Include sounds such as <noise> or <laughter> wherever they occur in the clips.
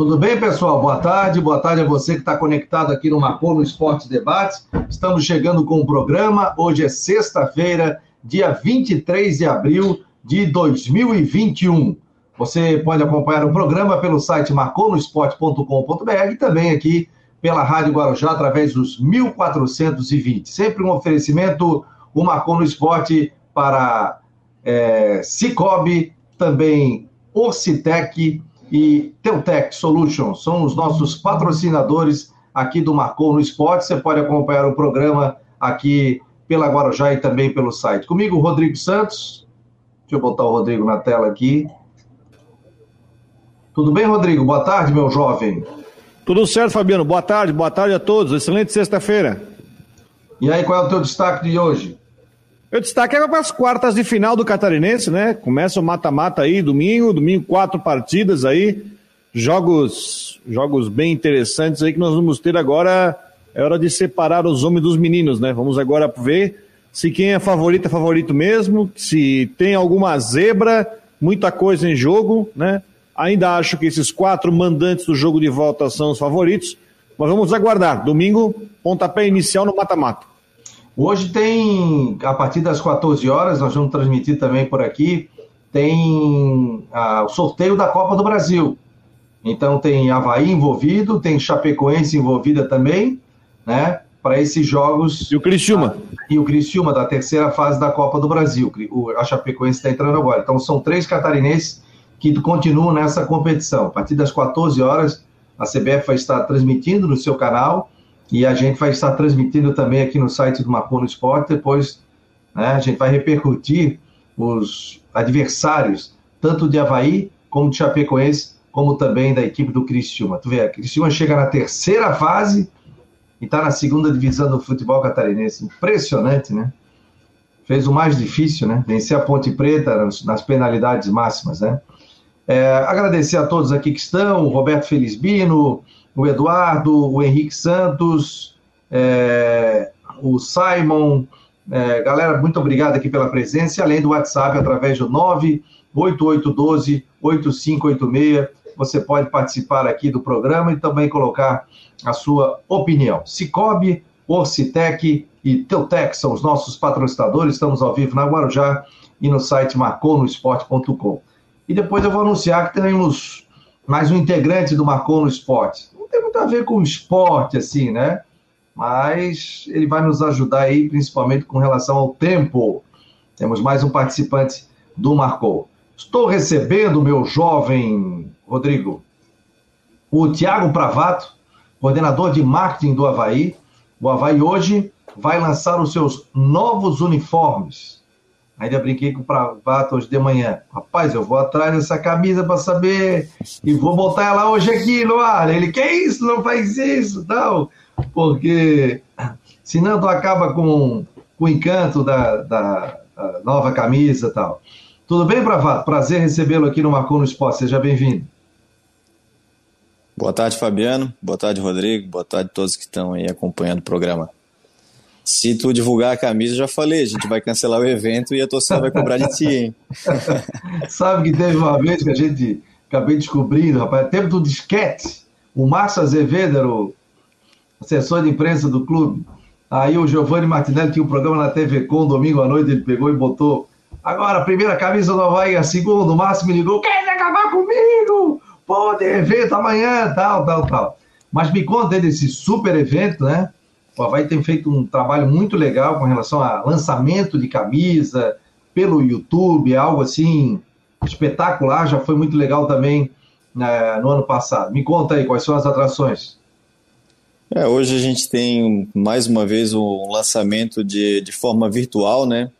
Tudo bem, pessoal? Boa tarde. Boa tarde a você que está conectado aqui no Marcou no Esporte Debates. Estamos chegando com o programa. Hoje é sexta-feira, dia 23 de abril de 2021. Você pode acompanhar o programa pelo site marconosport.com.br e também aqui pela Rádio Guarujá através dos 1420. Sempre um oferecimento, o Marcou no Esporte para é, Cicobi, também Orcitec e Teutec Solutions. São os nossos patrocinadores aqui do Marcou no Esporte. Você pode acompanhar o programa aqui pela Guarujá e também pelo site. Comigo, Rodrigo Santos. Deixa eu botar o Rodrigo na tela aqui. Tudo bem, Rodrigo? Boa tarde, meu jovem. Tudo certo, Fabiano. Boa tarde, boa tarde a todos. Excelente sexta-feira. E aí, qual é o teu destaque de hoje? Eu destaque é para as quartas de final do Catarinense, né? Começa o mata-mata aí, domingo, domingo quatro partidas aí, jogos, jogos bem interessantes aí que nós vamos ter agora. É hora de separar os homens dos meninos, né? Vamos agora ver se quem é favorito é favorito mesmo, se tem alguma zebra, muita coisa em jogo, né? Ainda acho que esses quatro mandantes do jogo de volta são os favoritos, mas vamos aguardar. Domingo, pontapé inicial no mata-mata. Hoje tem, a partir das 14 horas, nós vamos transmitir também por aqui, tem ah, o sorteio da Copa do Brasil. Então tem Havaí envolvido, tem Chapecoense envolvida também, né? Para esses jogos. E o Criciúma. Ah, e o Criciúma, da terceira fase da Copa do Brasil. O, a Chapecoense está entrando agora. Então são três catarinenses que continuam nessa competição. A partir das 14 horas, a CBF vai estar transmitindo no seu canal e a gente vai estar transmitindo também aqui no site do Marconi Esporte. Depois né, a gente vai repercutir os adversários, tanto de Havaí como de Chapecoense, como também da equipe do Criciúma. Tu vê, a Criciúma chega na terceira fase e está na segunda divisão do futebol catarinense. Impressionante, né? Fez o mais difícil, né? Vencer a Ponte Preta nas, nas penalidades máximas, né? É, agradecer a todos aqui que estão, o Roberto Felizbino, o Eduardo, o Henrique Santos, é, o Simon. É, galera, muito obrigado aqui pela presença, além do WhatsApp através do 98812-8586. Você pode participar aqui do programa e também colocar a sua opinião. Cicobi, Orcitec e Teutec são os nossos patrocinadores. Estamos ao vivo na Guarujá e no site marconosport.com. E depois eu vou anunciar que temos mais um integrante do Marcou no Esporte a ver com esporte, assim, né? Mas ele vai nos ajudar aí, principalmente com relação ao tempo. Temos mais um participante do Marcou. Estou recebendo, meu jovem Rodrigo, o Tiago Pravato, coordenador de marketing do Havaí. O Havaí hoje vai lançar os seus novos uniformes. Ainda brinquei com o Pravato hoje de manhã. Rapaz, eu vou atrás dessa camisa para saber e vou botar ela hoje aqui no ar. Ele, que isso? Não faz isso, tal. Porque senão tu acaba com, com o encanto da, da, da nova camisa tal. Tudo bem, Pravato? Prazer recebê-lo aqui no Marcou no Esporte. Seja bem-vindo. Boa tarde, Fabiano. Boa tarde, Rodrigo. Boa tarde a todos que estão aí acompanhando o programa. Se tu divulgar a camisa, já falei, a gente vai cancelar o evento e a torcida vai cobrar de ti, hein? <laughs> Sabe que teve uma vez que a gente acabei descobrindo, rapaz, tempo do disquete, o Márcio Azevedo era o assessor de imprensa do clube. Aí o Giovanni Martinelli tinha um programa na TV Com, domingo à noite, ele pegou e botou. Agora, a primeira camisa do Havaí, a segunda, o Márcio me ligou, quer acabar comigo? Pô, tem evento amanhã, tal, tal, tal. Mas me conta desse super evento, né? O Havaí tem feito um trabalho muito legal com relação a lançamento de camisa pelo YouTube, algo assim espetacular, já foi muito legal também né, no ano passado. Me conta aí, quais são as atrações? É, hoje a gente tem mais uma vez um lançamento de, de forma virtual, né?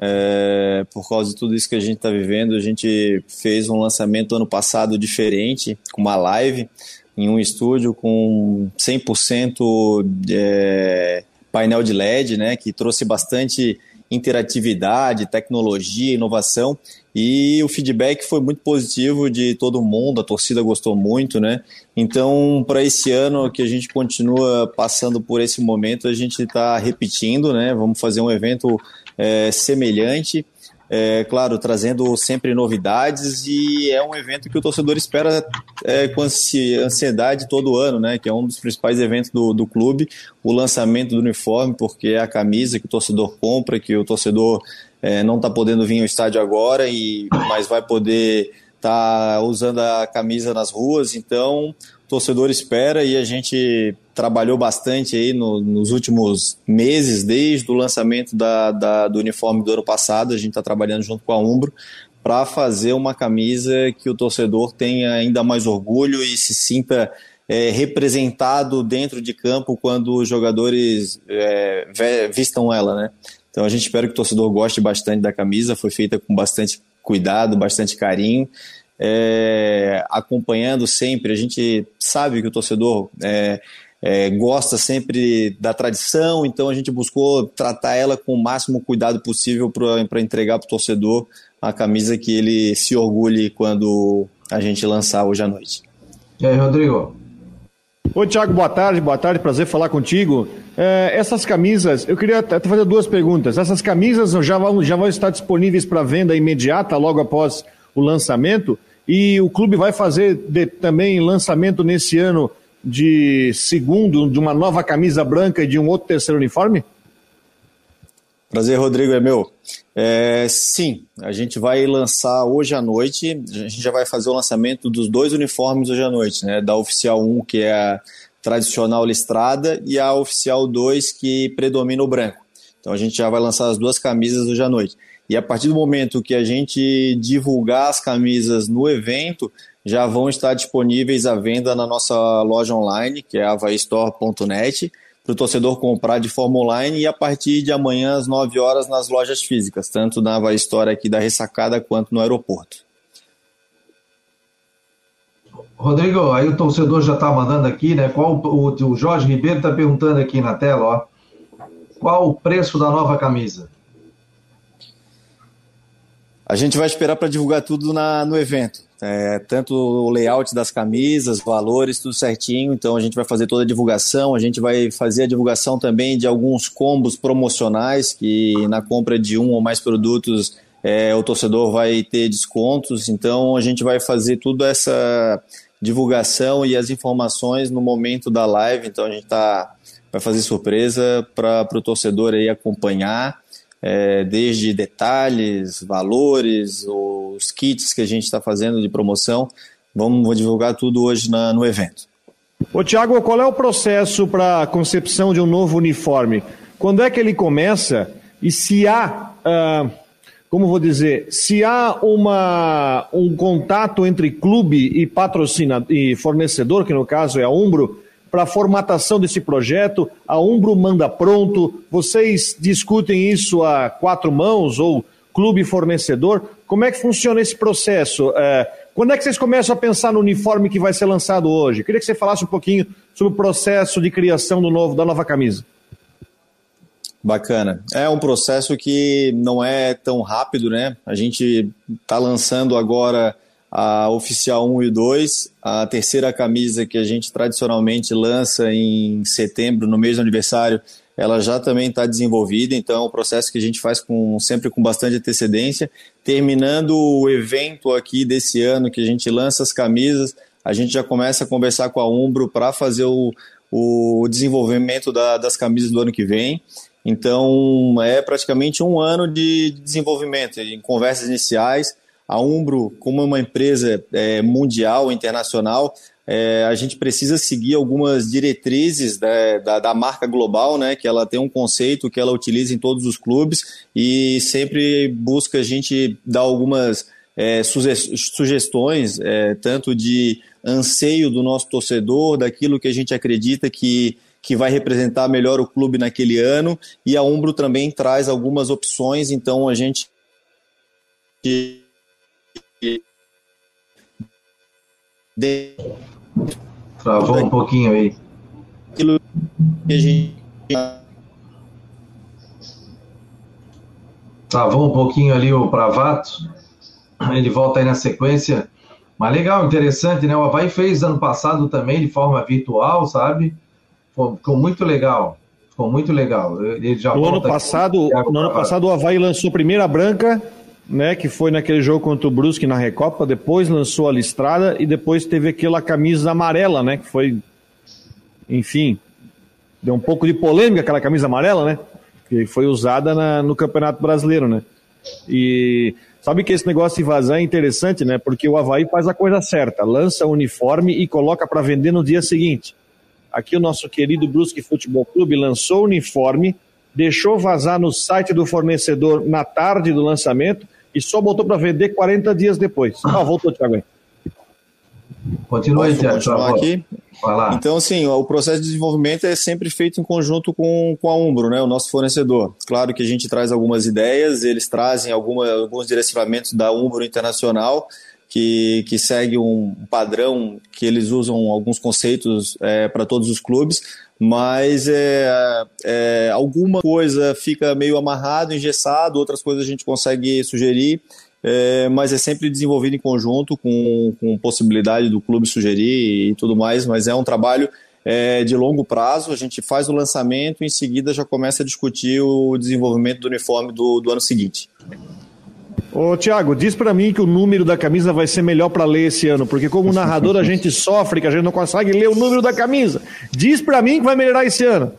É, por causa de tudo isso que a gente está vivendo, a gente fez um lançamento ano passado diferente, com uma live em um estúdio com 100% é, painel de LED, né, que trouxe bastante interatividade, tecnologia, inovação e o feedback foi muito positivo de todo mundo, a torcida gostou muito, né? Então, para esse ano que a gente continua passando por esse momento, a gente está repetindo, né? Vamos fazer um evento é, semelhante é, claro, trazendo sempre novidades e é um evento que o torcedor espera é, com ansiedade todo ano, né? Que é um dos principais eventos do, do clube, o lançamento do uniforme, porque é a camisa que o torcedor compra, que o torcedor é, não está podendo vir ao estádio agora, e mas vai poder estar tá usando a camisa nas ruas, então torcedor espera e a gente trabalhou bastante aí no, nos últimos meses, desde o lançamento da, da, do uniforme do ano passado, a gente está trabalhando junto com a Umbro para fazer uma camisa que o torcedor tenha ainda mais orgulho e se sinta é, representado dentro de campo quando os jogadores é, vistam ela, né? Então a gente espera que o torcedor goste bastante da camisa, foi feita com bastante cuidado, bastante carinho é, acompanhando sempre. A gente sabe que o torcedor é, é, gosta sempre da tradição, então a gente buscou tratar ela com o máximo cuidado possível para entregar para o torcedor a camisa que ele se orgulhe quando a gente lançar hoje à noite. E aí, Rodrigo? Oi, Thiago, boa tarde, boa tarde, prazer falar contigo. É, essas camisas, eu queria até fazer duas perguntas. Essas camisas já vão, já vão estar disponíveis para venda imediata logo após o lançamento. E o clube vai fazer de, também lançamento nesse ano de segundo, de uma nova camisa branca e de um outro terceiro uniforme? Prazer, Rodrigo, é meu. É, sim, a gente vai lançar hoje à noite, a gente já vai fazer o lançamento dos dois uniformes hoje à noite, né? Da Oficial 1, que é a tradicional listrada, e a Oficial 2, que predomina o branco. Então a gente já vai lançar as duas camisas hoje à noite. E a partir do momento que a gente divulgar as camisas no evento, já vão estar disponíveis à venda na nossa loja online, que é avaistore.net, para o torcedor comprar de forma online e a partir de amanhã às 9 horas nas lojas físicas, tanto na Havaí Store aqui da Ressacada quanto no aeroporto. Rodrigo, aí o torcedor já está mandando aqui, né? Qual o, o Jorge Ribeiro está perguntando aqui na tela, ó. Qual o preço da nova camisa? A gente vai esperar para divulgar tudo na, no evento. É, tanto o layout das camisas, valores, tudo certinho. Então a gente vai fazer toda a divulgação. A gente vai fazer a divulgação também de alguns combos promocionais que na compra de um ou mais produtos é, o torcedor vai ter descontos. Então a gente vai fazer tudo essa divulgação e as informações no momento da live. Então a gente tá, vai fazer surpresa para o torcedor aí acompanhar é, desde detalhes, valores, os kits que a gente está fazendo de promoção. Vamos divulgar tudo hoje na, no evento. Ô Tiago, qual é o processo para a concepção de um novo uniforme? Quando é que ele começa? E se há, uh, como vou dizer, se há uma, um contato entre clube e patrocina e fornecedor, que no caso é a Umbro, para a formatação desse projeto? A Umbro manda pronto? Vocês discutem isso a quatro mãos ou clube fornecedor? Como é que funciona esse processo? É, quando é que vocês começam a pensar no uniforme que vai ser lançado hoje? Queria que você falasse um pouquinho sobre o processo de criação do novo, da nova camisa. Bacana. É um processo que não é tão rápido, né? A gente está lançando agora a oficial 1 e 2, a terceira camisa que a gente tradicionalmente lança em setembro, no mês do aniversário, ela já também está desenvolvida, então é um processo que a gente faz com, sempre com bastante antecedência. Terminando o evento aqui desse ano, que a gente lança as camisas, a gente já começa a conversar com a Umbro para fazer o, o desenvolvimento da, das camisas do ano que vem. Então é praticamente um ano de desenvolvimento, em conversas iniciais a Umbro, como uma empresa é, mundial, internacional, é, a gente precisa seguir algumas diretrizes da, da, da, marca global, né? Que ela tem um conceito que ela utiliza em todos os clubes e sempre busca a gente dar algumas é, sugestões, é, tanto de anseio do nosso torcedor, daquilo que a gente acredita que, que vai representar melhor o clube naquele ano, e a Umbro também traz algumas opções, então a gente de... Travou um pouquinho aí. Aquilo que a gente. Travou um pouquinho ali o Pravato. Ele volta aí na sequência. Mas legal, interessante, né? O Havaí fez ano passado também de forma virtual, sabe? Ficou muito legal. Ficou muito legal. Ele já no ano passado, no ano passado o Havaí lançou primeira branca né, que foi naquele jogo contra o Brusque na Recopa, depois lançou a listrada e depois teve aquela camisa amarela, né, que foi, enfim, deu um pouco de polêmica aquela camisa amarela, né, que foi usada na, no Campeonato Brasileiro, né. E sabe que esse negócio de vazar é interessante, né, porque o Havaí faz a coisa certa, lança o uniforme e coloca para vender no dia seguinte. Aqui o nosso querido Brusque Futebol Clube lançou o uniforme, deixou vazar no site do fornecedor na tarde do lançamento e só botou para vender 40 dias depois. Ah, voltou, Thiago. Continua aí, Thiago. aqui. Então, assim, o processo de desenvolvimento é sempre feito em conjunto com, com a Umbro, né, o nosso fornecedor. Claro que a gente traz algumas ideias, eles trazem alguma, alguns direcionamentos da Umbro Internacional, que, que segue um padrão que eles usam alguns conceitos é, para todos os clubes, mas é, é, alguma coisa fica meio amarrado, engessado, outras coisas a gente consegue sugerir, é, mas é sempre desenvolvido em conjunto com, com possibilidade do clube sugerir e tudo mais, mas é um trabalho é, de longo prazo, a gente faz o lançamento e em seguida já começa a discutir o desenvolvimento do uniforme do, do ano seguinte. Ô, Tiago, diz para mim que o número da camisa vai ser melhor para ler esse ano, porque como narrador a <laughs> gente sofre que a gente não consegue ler o número da camisa. Diz para mim que vai melhorar esse ano.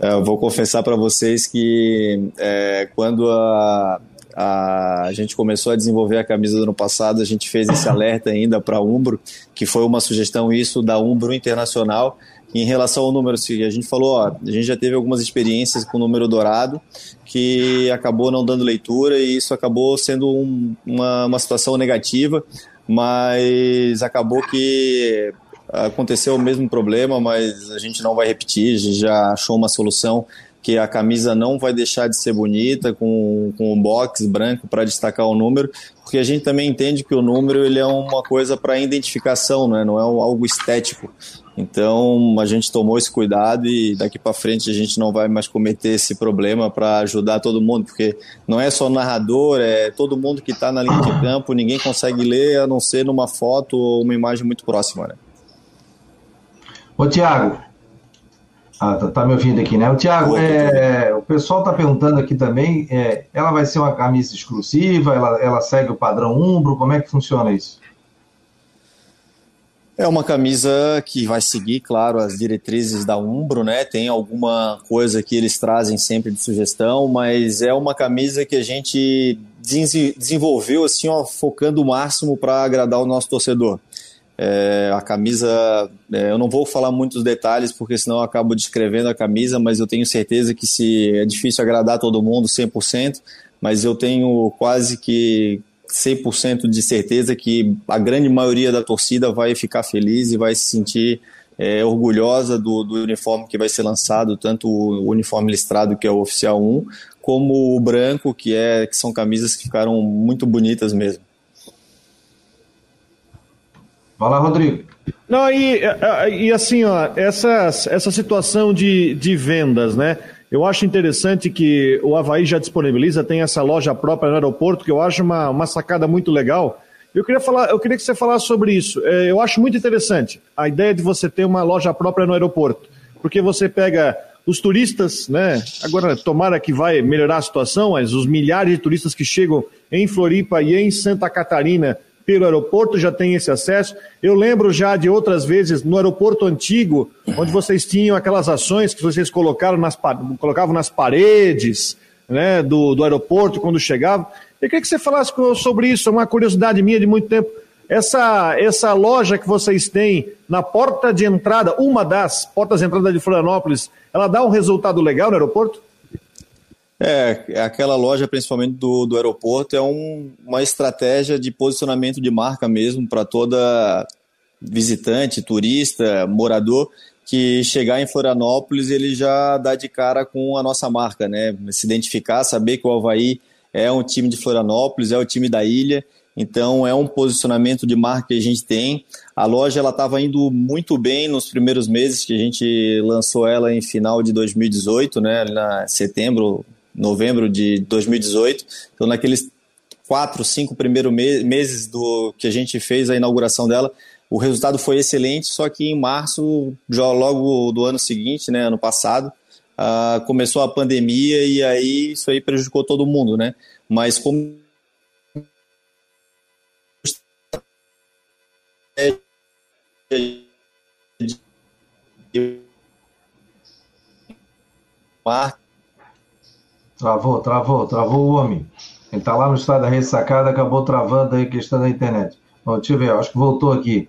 É, eu vou confessar para vocês que é, quando a, a, a, gente começou a desenvolver a camisa do ano passado, a gente fez esse <laughs> alerta ainda para a Umbro, que foi uma sugestão isso da Umbro Internacional, em relação ao número, a gente falou, ó, a gente já teve algumas experiências com o número dourado que acabou não dando leitura e isso acabou sendo um, uma, uma situação negativa, mas acabou que aconteceu o mesmo problema, mas a gente não vai repetir, já achou uma solução que a camisa não vai deixar de ser bonita com, com o box branco para destacar o número, porque a gente também entende que o número ele é uma coisa para identificação, né? não é algo estético. Então a gente tomou esse cuidado e daqui para frente a gente não vai mais cometer esse problema para ajudar todo mundo, porque não é só o narrador, é todo mundo que está na linha de campo, ninguém consegue ler a não ser numa foto ou uma imagem muito próxima. Né? Ô Tiago, ah, tá, tá, me ouvindo aqui, né? O Tiago, é, o pessoal está perguntando aqui também, é, ela vai ser uma camisa exclusiva, ela, ela segue o padrão Umbro, como é que funciona isso? É uma camisa que vai seguir, claro, as diretrizes da Umbro, né? Tem alguma coisa que eles trazem sempre de sugestão, mas é uma camisa que a gente desenvolveu assim, ó, focando o máximo para agradar o nosso torcedor. É, a camisa, é, eu não vou falar muitos detalhes porque senão eu acabo descrevendo a camisa, mas eu tenho certeza que se é difícil agradar todo mundo 100%, mas eu tenho quase que 100% de certeza que a grande maioria da torcida vai ficar feliz e vai se sentir é, orgulhosa do, do, uniforme que vai ser lançado, tanto o uniforme listrado, que é o Oficial 1, como o branco, que, é, que são camisas que ficaram muito bonitas mesmo. Fala, Rodrigo. Não, e, e assim, ó, essa, essa situação de, de vendas, né? Eu acho interessante que o Havaí já disponibiliza, tem essa loja própria no aeroporto, que eu acho uma, uma sacada muito legal. Eu queria, falar, eu queria que você falasse sobre isso. É, eu acho muito interessante a ideia de você ter uma loja própria no aeroporto, porque você pega os turistas, né? Agora, tomara que vai melhorar a situação, mas os milhares de turistas que chegam em Floripa e em Santa Catarina pelo aeroporto, já tem esse acesso. Eu lembro já de outras vezes no aeroporto antigo, onde vocês tinham aquelas ações que vocês colocaram nas, colocavam nas paredes né, do, do aeroporto quando chegavam. Eu queria que você falasse sobre isso, é uma curiosidade minha de muito tempo. Essa, essa loja que vocês têm na porta de entrada, uma das portas de entrada de Florianópolis, ela dá um resultado legal no aeroporto? É, aquela loja, principalmente do, do aeroporto, é um, uma estratégia de posicionamento de marca mesmo para toda visitante, turista, morador que chegar em Florianópolis ele já dá de cara com a nossa marca, né? Se identificar, saber que o Havaí é um time de Florianópolis, é o time da ilha, então é um posicionamento de marca que a gente tem. A loja ela estava indo muito bem nos primeiros meses que a gente lançou ela em final de 2018, né? Na setembro, novembro de 2018. Então, naqueles quatro, cinco primeiros me meses do que a gente fez a inauguração dela, o resultado foi excelente. Só que em março, já logo do ano seguinte, né, ano passado, uh, começou a pandemia e aí isso aí prejudicou todo mundo, né? Mas como Travou, travou, travou o homem. Ele está lá no estado da ressacada, acabou travando aí a questão da internet. Bom, deixa eu ver, acho que voltou aqui.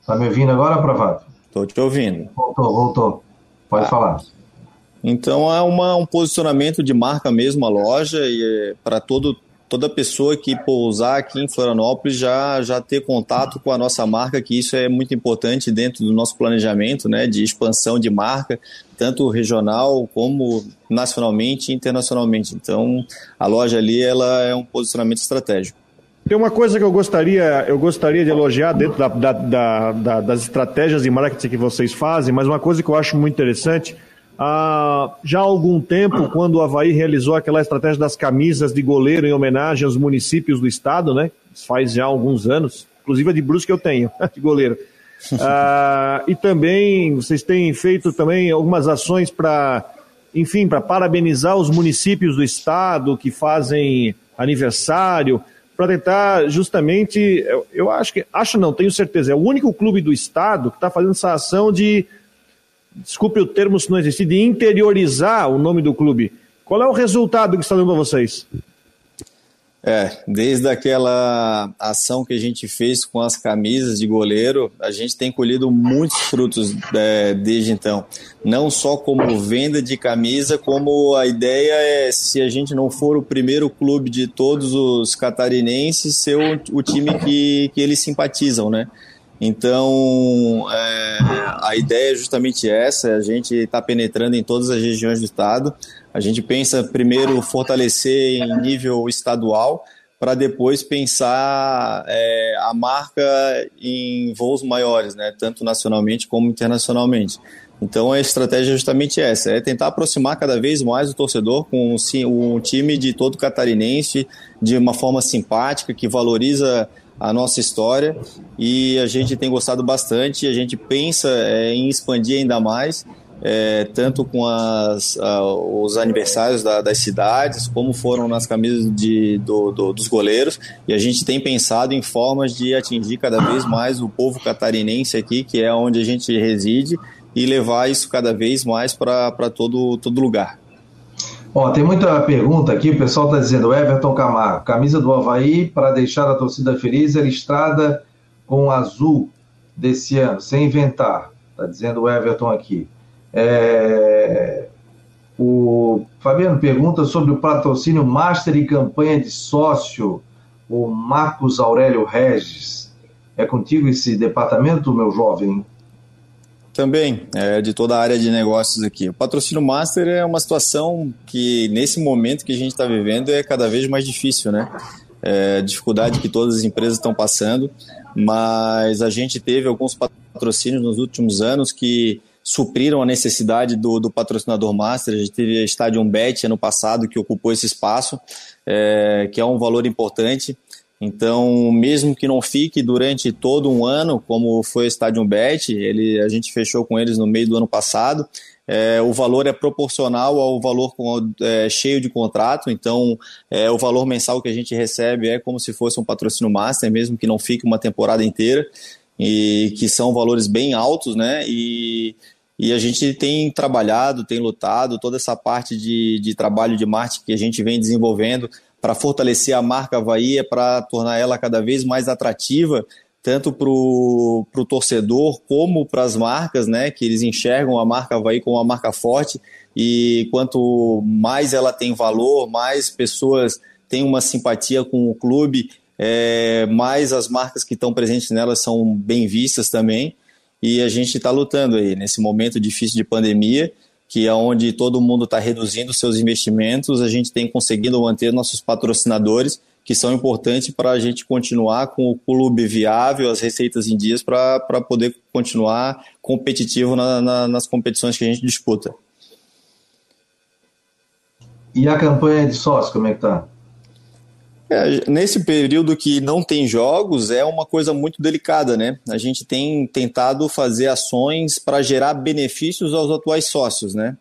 Está me ouvindo agora, Pravato? Estou te ouvindo. Voltou, voltou. Pode ah. falar. Então é uma, um posicionamento de marca mesmo a loja e é para todo toda pessoa que pousar aqui em Florianópolis já, já ter contato com a nossa marca, que isso é muito importante dentro do nosso planejamento né, de expansão de marca, tanto regional como nacionalmente e internacionalmente. Então, a loja ali ela é um posicionamento estratégico. Tem uma coisa que eu gostaria, eu gostaria de elogiar dentro da, da, da, das estratégias de marketing que vocês fazem, mas uma coisa que eu acho muito interessante ah, já há algum tempo, quando o Havaí realizou aquela estratégia das camisas de goleiro em homenagem aos municípios do estado, né? Faz já alguns anos, inclusive a de Brusque eu tenho, <laughs> de goleiro. <laughs> Ah, e também vocês têm feito também algumas ações para, enfim, para parabenizar os municípios do estado que fazem aniversário, para tentar justamente, eu, eu acho que, acho não, tenho certeza, é o único clube do estado que está fazendo essa ação de desculpe o termo se não existir, de interiorizar o nome do clube. Qual é o resultado que está dando para vocês? É, desde aquela ação que a gente fez com as camisas de goleiro, a gente tem colhido muitos frutos é, desde então. Não só como venda de camisa, como a ideia é, se a gente não for o primeiro clube de todos os catarinenses, ser o, o time que, que eles simpatizam, né? Então, é, a ideia é justamente essa: a gente está penetrando em todas as regiões do estado. A gente pensa primeiro fortalecer em nível estadual, para depois pensar é, a marca em voos maiores, né, tanto nacionalmente como internacionalmente. Então a estratégia é justamente essa, é tentar aproximar cada vez mais o torcedor com um time de todo catarinense de uma forma simpática, que valoriza a nossa história e a gente tem gostado bastante. A gente pensa é, em expandir ainda mais, é, tanto com as, os aniversários da, das cidades, como foram nas camisas de, do, do, dos goleiros. E a gente tem pensado em formas de atingir cada vez mais o povo catarinense aqui, que é onde a gente reside, e levar isso cada vez mais para todo, todo lugar. Ó, tem muita pergunta aqui, o pessoal está dizendo, Everton Camargo, camisa do Havaí para deixar a torcida feliz, é listrada com azul desse ano, sem inventar, está dizendo o Everton aqui. É... O Fabiano pergunta sobre o patrocínio Master e campanha de sócio, o Marcos Aurélio Regis. É contigo esse departamento, meu jovem? Também, é, de toda a área de negócios aqui. O patrocínio master é uma situação que, nesse momento que a gente está vivendo, é cada vez mais difícil, né? É, dificuldade que todas as empresas estão passando, mas a gente teve alguns patrocínios nos últimos anos que supriram a necessidade do, do patrocinador master. A gente teve a Stadium Bet ano passado que ocupou esse espaço, é, que é um valor importante. Então, mesmo que não fique durante todo um ano, como foi o Stadium Bet, ele, a gente fechou com eles no meio do ano passado, é, o valor é proporcional ao valor com, é, cheio de contrato, então é, o valor mensal que a gente recebe é como se fosse um patrocínio master, mesmo que não fique uma temporada inteira, e que são valores bem altos, né? E, e a gente tem trabalhado, tem lutado, toda essa parte de, de trabalho de marketing que a gente vem desenvolvendo para fortalecer a marca Havaí, é para tornar ela cada vez mais atrativa, tanto para o torcedor como para as marcas, né, que eles enxergam a marca Havaí como uma marca forte. E quanto mais ela tem valor, mais pessoas têm uma simpatia com o clube, é, mais as marcas que estão presentes nela são bem vistas também. E a gente está lutando aí nesse momento difícil de pandemia que é onde todo mundo está reduzindo seus investimentos, a gente tem conseguido manter nossos patrocinadores, que são importantes para a gente continuar com o clube viável, as receitas em dias, para poder continuar competitivo na, na, nas competições que a gente disputa. E a campanha de sócio, como é que está? É, nesse período que não tem jogos, é uma coisa muito delicada, né? A gente tem tentado fazer ações para gerar benefícios aos atuais sócios, né?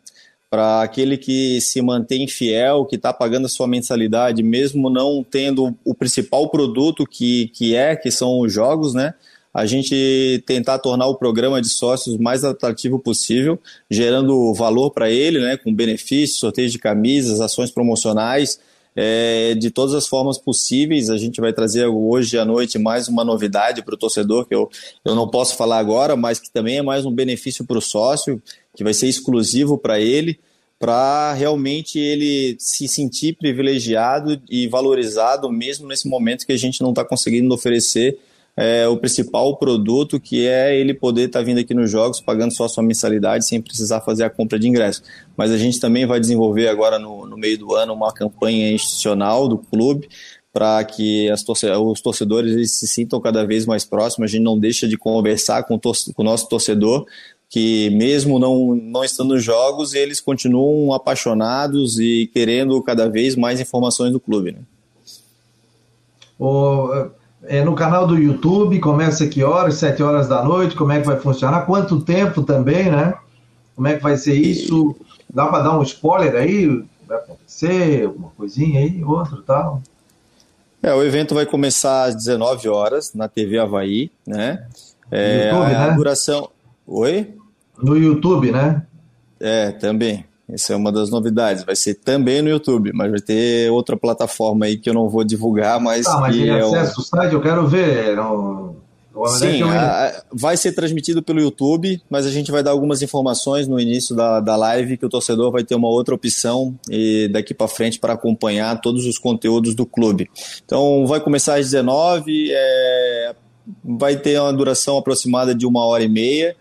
Para aquele que se mantém fiel, que está pagando a sua mensalidade, mesmo não tendo o principal produto que, que é, que são os jogos, né? a gente tentar tornar o programa de sócios mais atrativo possível, gerando valor para ele, né, com benefícios, sorteios de camisas, ações promocionais, é, de todas as formas possíveis. A gente vai trazer hoje à noite mais uma novidade para o torcedor, que eu, eu não posso falar agora, mas que também é mais um benefício para o sócio, que vai ser exclusivo para ele para realmente ele se sentir privilegiado e valorizado mesmo nesse momento que a gente não está conseguindo oferecer é, o principal produto, que é ele poder estar tá vindo aqui nos jogos, pagando só a sua mensalidade, sem precisar fazer a compra de ingresso. Mas a gente também vai desenvolver agora no, no meio do ano uma campanha institucional do clube para que torce os torcedores eles se sintam cada vez mais próximos. A gente não deixa de conversar com, com o nosso torcedor que mesmo não, não estando nos jogos, eles continuam apaixonados e querendo cada vez mais informações do clube. Né? O, é, no canal do YouTube, começa que horas? Sete horas da noite, como é que vai funcionar? Quanto tempo também, né? Como é que vai ser isso? Dá para dar um spoiler aí? Vai acontecer uma coisinha aí, outro tal? É, o evento vai começar às 19 horas na TV Havaí, né? É, YouTube, a, né? duração. Oi? No YouTube, né? É, também. Essa é uma das novidades. Vai ser também no YouTube, mas vai ter outra plataforma aí que eu não vou divulgar, mas. Ah, mas ele é acessa o... site, eu quero ver. No... Sim, a, vai ser transmitido pelo YouTube, mas a gente vai dar algumas informações no início da, da live que o torcedor vai ter uma outra opção e daqui para frente para acompanhar todos os conteúdos do clube. Então vai começar às 19, é, vai ter uma duração aproximada de uma hora e meia.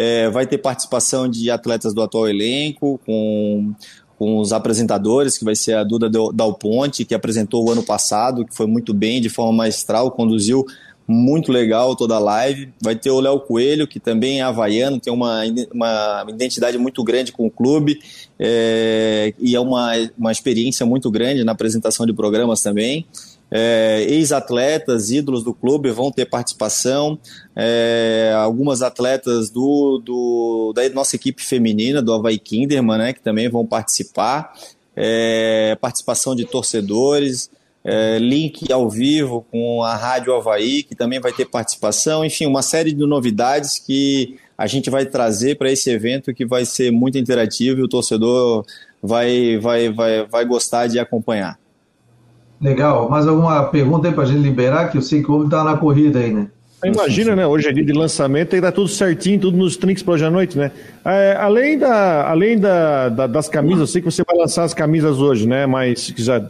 É, vai ter participação de atletas do atual elenco, com, com os apresentadores, que vai ser a Duda Dal Ponte, que apresentou o ano passado, que foi muito bem, de forma maestral, conduziu muito legal toda a live. Vai ter o Léo Coelho, que também é havaiano, tem uma, uma identidade muito grande com o clube é, e é uma, uma experiência muito grande na apresentação de programas também. É, ex-atletas, ídolos do clube vão ter participação, é, algumas atletas do, do, da nossa equipe feminina, do Havaí Kinderman, né, que também vão participar, é, participação de torcedores, é, link ao vivo com a Rádio Havaí, que também vai ter participação, enfim, uma série de novidades que a gente vai trazer para esse evento que vai ser muito interativo e o torcedor vai, vai, vai, vai gostar de acompanhar. Legal. Mais alguma pergunta aí para a gente liberar? Que eu sei que o homem está na corrida aí, né? Imagina, né? Hoje é dia de lançamento e tá tudo certinho, tudo nos trinks para hoje à noite, né? É, além da, além da, da, das camisas, eu sei que você vai lançar as camisas hoje, né? Mas que já,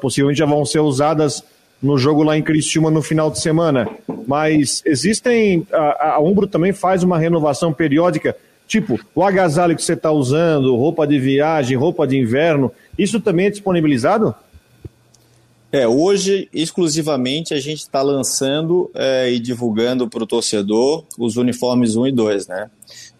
possivelmente já vão ser usadas no jogo lá em Criciúma no final de semana. Mas existem. A, a Umbro também faz uma renovação periódica, tipo o agasalho que você está usando, roupa de viagem, roupa de inverno. Isso também é disponibilizado? É, hoje, exclusivamente, a gente está lançando é, e divulgando para o torcedor os uniformes 1 e 2, né?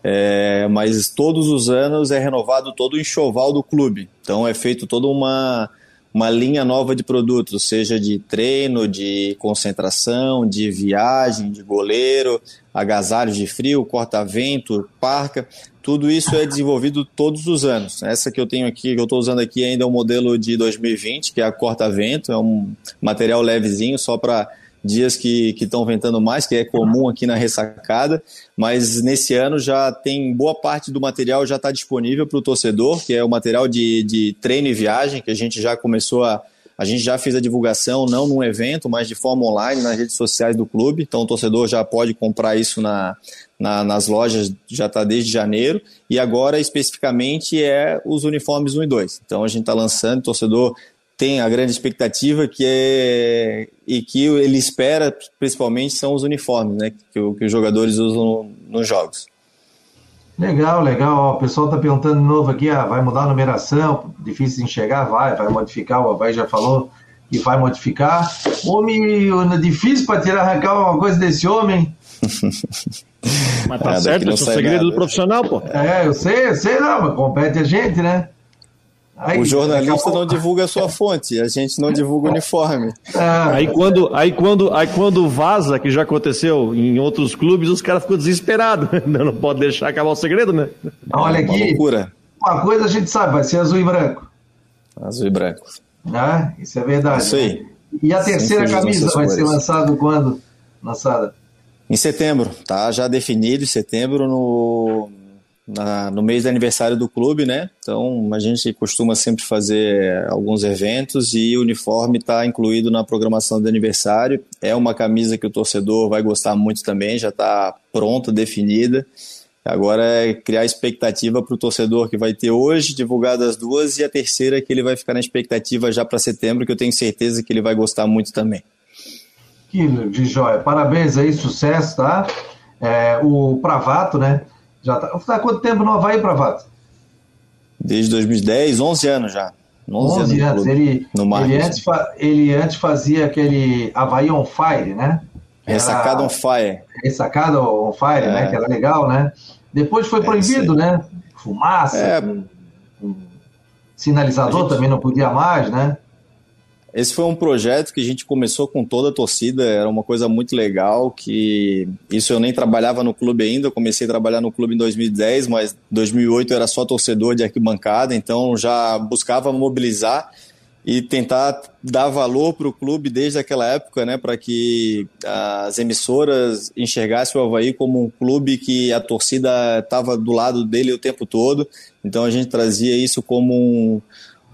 É, mas todos os anos é renovado todo o enxoval do clube. Então é feito toda uma, uma linha nova de produtos, seja de treino, de concentração, de viagem, de goleiro, agasalhos de frio, corta-vento, parca. Tudo isso é desenvolvido todos os anos. Essa que eu tenho aqui, que eu estou usando aqui ainda é um modelo de 2020, que é a corta-vento, é um material levezinho só para dias que estão ventando mais, que é comum aqui na ressacada, mas nesse ano já tem boa parte do material já está disponível para o torcedor, que é o material de, de treino e viagem, que a gente já começou a, a gente já fez a divulgação, não num evento, mas de forma online nas redes sociais do clube. Então o torcedor já pode comprar isso na, na, nas lojas já está desde janeiro, e agora especificamente é os uniformes 1 e 2. Então a gente está lançando, o torcedor tem a grande expectativa que é e que ele espera principalmente são os uniformes, né, que, que os jogadores usam nos jogos. Legal, legal. Ó, o pessoal está perguntando de novo aqui, ah, vai mudar a numeração, difícil de enxergar, vai, vai modificar, o Havaí já falou que vai modificar. Homem, difícil para tirar arrancar uma coisa desse homem. <laughs> Mas tá é, certo, esse é o segredo nada. do profissional, pô. É, eu sei, eu sei não, mas compete a gente, né? Aí, o jornalista não divulga a sua fonte, a gente não divulga o uniforme. É. Aí, quando, aí, quando, aí quando vaza, que já aconteceu em outros clubes, os caras ficam desesperados. Não pode deixar acabar o segredo, né? Olha aqui, uma, loucura. uma coisa a gente sabe, vai ser azul e branco. Azul e branco. Ah, isso é verdade. Isso aí. E a terceira camisa vai ser lançada quando? Lançada? Em setembro, tá já definido em setembro no, na, no mês de aniversário do clube, né? Então a gente costuma sempre fazer alguns eventos e o uniforme está incluído na programação do aniversário. É uma camisa que o torcedor vai gostar muito também, já está pronta, definida. Agora é criar expectativa para o torcedor que vai ter hoje, divulgado as duas, e a terceira que ele vai ficar na expectativa já para setembro, que eu tenho certeza que ele vai gostar muito também. Que de joia. Parabéns aí, sucesso, tá? É, o Pravato, né? Já tá, tá quanto tempo no Havaí, Pravato? Desde 2010, 11 anos já. 11, 11 anos. Ele, ele, antes, ele antes fazia aquele Havaí on Fire, né? Ressacado on Fire. Ressacado on Fire, né? é. né? Que era legal, né? Depois foi é, proibido, né? Fumaça, é. um, um sinalizador gente... também não podia mais, né? Esse foi um projeto que a gente começou com toda a torcida, era uma coisa muito legal, que isso eu nem trabalhava no clube ainda, eu comecei a trabalhar no clube em 2010, mas em 2008 eu era só torcedor de arquibancada, então já buscava mobilizar e tentar dar valor para o clube desde aquela época, né, para que as emissoras enxergassem o Havaí como um clube que a torcida estava do lado dele o tempo todo. Então a gente trazia isso como um,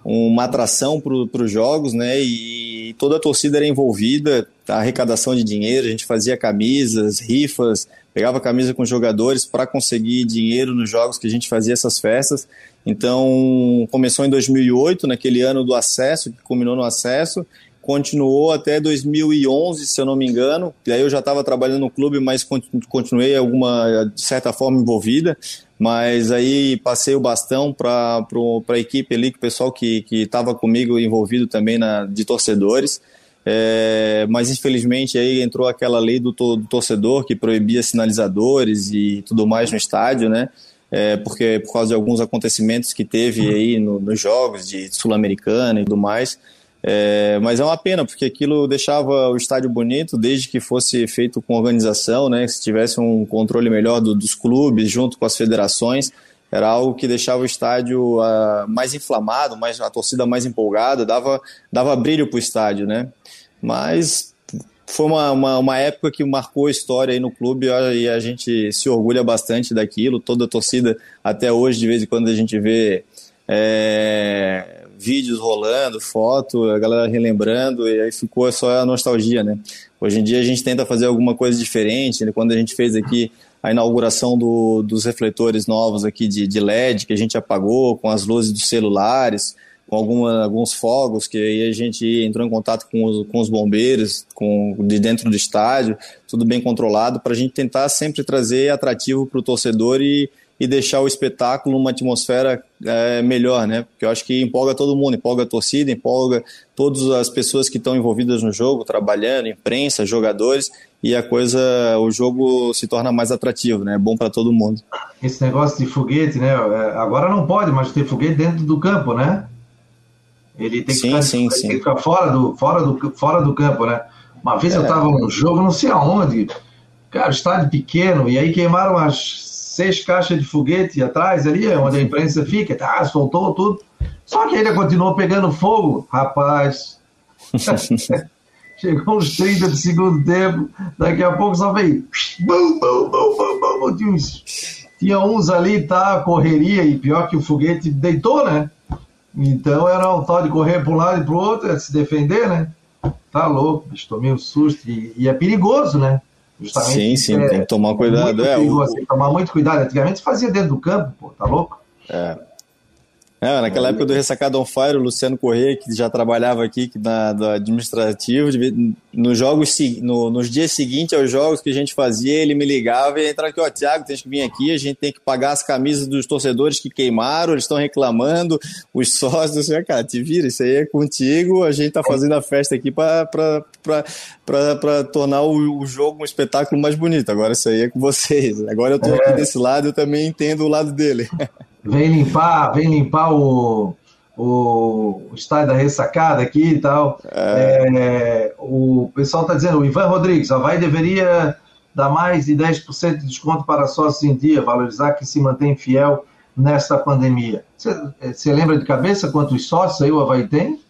uma atração para os jogos, né? E toda a torcida era envolvida, a arrecadação de dinheiro, a gente fazia camisas, rifas, pegava camisa com jogadores para conseguir dinheiro nos jogos que a gente fazia essas festas. Então, começou em 2008, naquele ano do acesso, que culminou no acesso, continuou até 2011, se eu não me engano. E aí eu já estava trabalhando no clube, mas continuei alguma de certa forma envolvida. Mas aí passei o bastão para a equipe ali, o pessoal que estava comigo envolvido também na, de torcedores. É, mas infelizmente aí entrou aquela lei do, to, do, torcedor que proibia sinalizadores e tudo mais no estádio, né? É, porque por causa de alguns acontecimentos que teve aí no, nos jogos de sul-americana e tudo mais. É, mas é uma pena, porque aquilo deixava o estádio bonito, desde que fosse feito com organização, né? Se tivesse um controle melhor do, dos clubes, junto com as federações, era algo que deixava o estádio uh, mais inflamado, mais, a torcida mais empolgada, dava, dava brilho para o estádio, né? Mas foi uma, uma, uma, época que marcou a história aí no clube e a gente se orgulha bastante daquilo. Toda a torcida, até hoje, de vez em quando a gente vê. É, vídeos rolando, foto, a galera relembrando, e aí ficou só a nostalgia, né? Hoje em dia a gente tenta fazer alguma coisa diferente, né? quando a gente fez aqui a inauguração do, dos refletores novos aqui de, de LED, que a gente apagou, com as luzes dos celulares, com alguma, alguns fogos, que aí a gente entrou em contato com os, com os bombeiros, com, de dentro do estádio, tudo bem controlado, para a gente tentar sempre trazer atrativo para o torcedor e, e deixar o espetáculo numa atmosfera é, melhor, né? Porque eu acho que empolga todo mundo, empolga a torcida, empolga todas as pessoas que estão envolvidas no jogo, trabalhando, imprensa, jogadores, e a coisa, o jogo se torna mais atrativo, né? É bom para todo mundo. Esse negócio de foguete, né? É, agora não pode, mas ter foguete dentro do campo, né? Ele tem que, sim, ficar, sim, sim. Tem que ficar fora do, fora, do, fora do campo, né? Uma vez é. eu estava num jogo, não sei aonde, cara, estádio pequeno, e aí queimaram as seis caixas de foguete atrás ali, onde a imprensa fica, tá, soltou tudo. Só que ainda continuou pegando fogo. Rapaz, <laughs> chegou uns 30 de segundo tempo, daqui a pouco só veio. Bum, bum, bum, bum, bum, tinha, uns, tinha uns ali, tá, correria, e pior que o foguete deitou, né? Então era um tal de correr para um lado e para o outro, é se defender, né? Tá louco, bicho, tomei um susto. E, e é perigoso, né? Justamente sim, sim, é, tem que tomar cuidado. É, o... Tem que tomar muito cuidado. Antigamente fazia dentro do campo, pô, tá louco? É. É, naquela época do Ressacado on Fire, o Luciano Corrêa, que já trabalhava aqui na, do administrativo, nos jogos, no, nos dias seguintes aos jogos que a gente fazia, ele me ligava e entrava aqui, ó, Tiago, tem que vir aqui, a gente tem que pagar as camisas dos torcedores que queimaram, eles estão reclamando, os <laughs> sócios, assim, cara, te vira, isso aí é contigo, a gente tá fazendo a festa aqui para tornar o, o, jogo um espetáculo mais bonito, agora isso aí é com vocês, agora eu tô aqui é. desse lado, eu também entendo o lado dele. <laughs> vem limpar, vem limpar o, o, estádio da ressacada aqui e tal. É. É, o pessoal está dizendo, o Ivan Rodrigues, a Vai deveria dar mais de 10% de desconto para sócios em dia, valorizar que se mantém fiel nesta pandemia. Você lembra de cabeça quantos sócios aí o Havaí tem?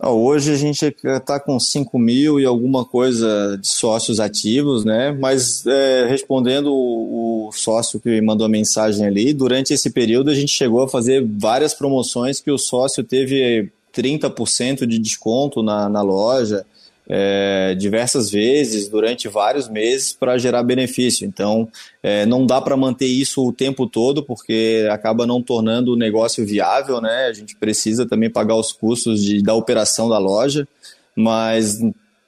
Hoje a gente está com 5 mil e alguma coisa de sócios ativos, né? Mas é, respondendo o, o, sócio que mandou a mensagem ali, durante esse período a gente chegou a fazer várias promoções que o sócio teve 30% de desconto na, na loja, é, diversas vezes durante vários meses para gerar benefício. Então, é, não dá para manter isso o tempo todo, porque acaba não tornando o negócio viável, né? A gente precisa também pagar os custos de, da operação da loja, mas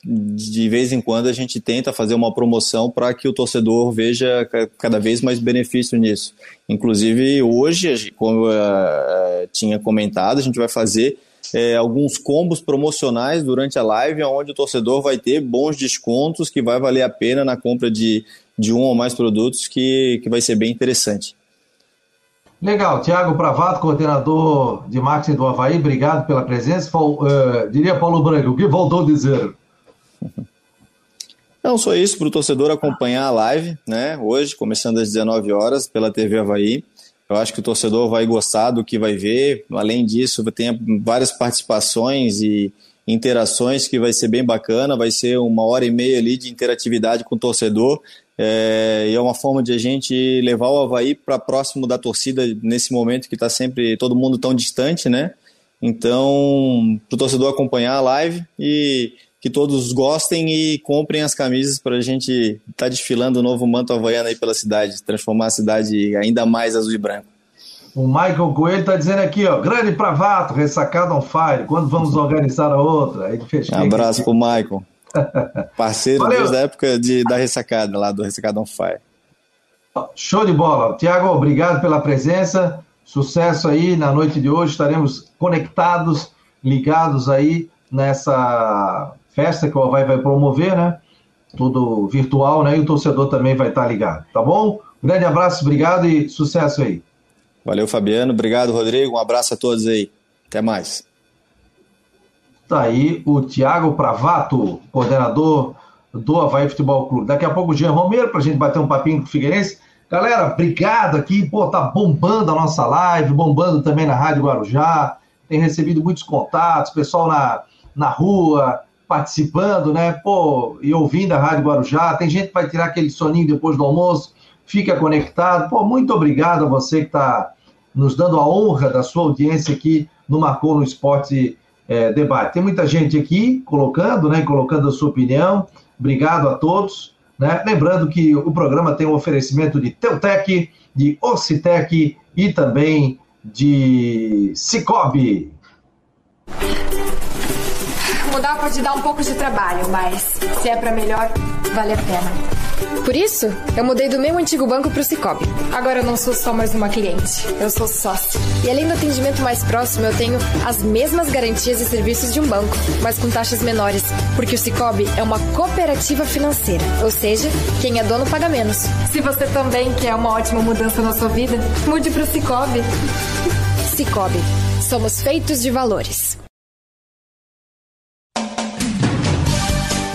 de vez em quando a gente tenta fazer uma promoção para que o torcedor veja cada vez mais benefício nisso. Inclusive, hoje, como eu uh, tinha comentado, a gente vai fazer é, alguns combos promocionais durante a live, onde o torcedor vai ter bons descontos que vai valer a pena na compra de, de um ou mais produtos, que, que vai ser bem interessante. Legal, Tiago Pravato, coordenador de marketing do Havaí, obrigado pela presença. Uh, diria Paulo Branco, o que voltou a dizer? <laughs> Não, só isso para o torcedor acompanhar a live, né? Hoje, começando às 19 horas pela TV Havaí. Eu acho que o torcedor vai gostar do que vai ver. Além disso, tem várias participações e interações que vai ser bem bacana. Vai ser uma hora e meia ali de interatividade com o torcedor. É, e é uma forma de a gente levar o Havaí para próximo da torcida nesse momento que está sempre todo mundo tão distante, né? Então, para o torcedor acompanhar a live e que todos gostem e comprem as camisas para a gente estar tá desfilando o novo manto havaiano aí pela cidade, transformar a cidade ainda mais azul e branco. O Michael Coelho está dizendo aqui, ó, grande Pravato, ressacado on fire, quando vamos organizar a outra? Um abraço para o Michael, <laughs> parceiro desde a época de, da ressacada, lá do Ressacado on Fire. Show de bola. Tiago, obrigado pela presença, sucesso aí na noite de hoje, estaremos conectados, ligados aí nessa festa que o Havaí vai promover, né? Tudo virtual, né? E o torcedor também vai estar ligado, tá bom? Grande abraço, obrigado e sucesso aí. Valeu, Fabiano. Obrigado, Rodrigo. Um abraço a todos aí. Até mais. Tá aí o Thiago Pravato, coordenador do Havaí Futebol Clube. Daqui a pouco o Jean Romero, para a gente bater um papinho com o Figueirense. Galera, obrigado aqui. Pô, tá bombando a nossa live, bombando também na Rádio Guarujá. Tem recebido muitos contatos, pessoal na, na rua, participando, né? Pô, e ouvindo a Rádio Guarujá. Tem gente que vai tirar aquele soninho depois do almoço, fica conectado. Pô, muito obrigado a você que está nos dando a honra da sua audiência aqui no Marcou no Esporte é, Debate. Tem muita gente aqui colocando, né? Colocando a sua opinião. Obrigado a todos. Né? Lembrando que o programa tem um oferecimento de Teutec, de Ocitec e também de Cicobi. Mudar pode dar um pouco de trabalho, mas se é para melhor, vale a pena. Por isso, eu mudei do meu antigo banco para o Cicobi. Agora eu não sou só mais uma cliente, eu sou sócio. E além do atendimento mais próximo, eu tenho as mesmas garantias e serviços de um banco, mas com taxas menores, porque o Cicobi é uma cooperativa financeira, ou seja, quem é dono paga menos. Se você também quer uma ótima mudança na sua vida, mude para o Cicobi. Cicobi, somos feitos de valores.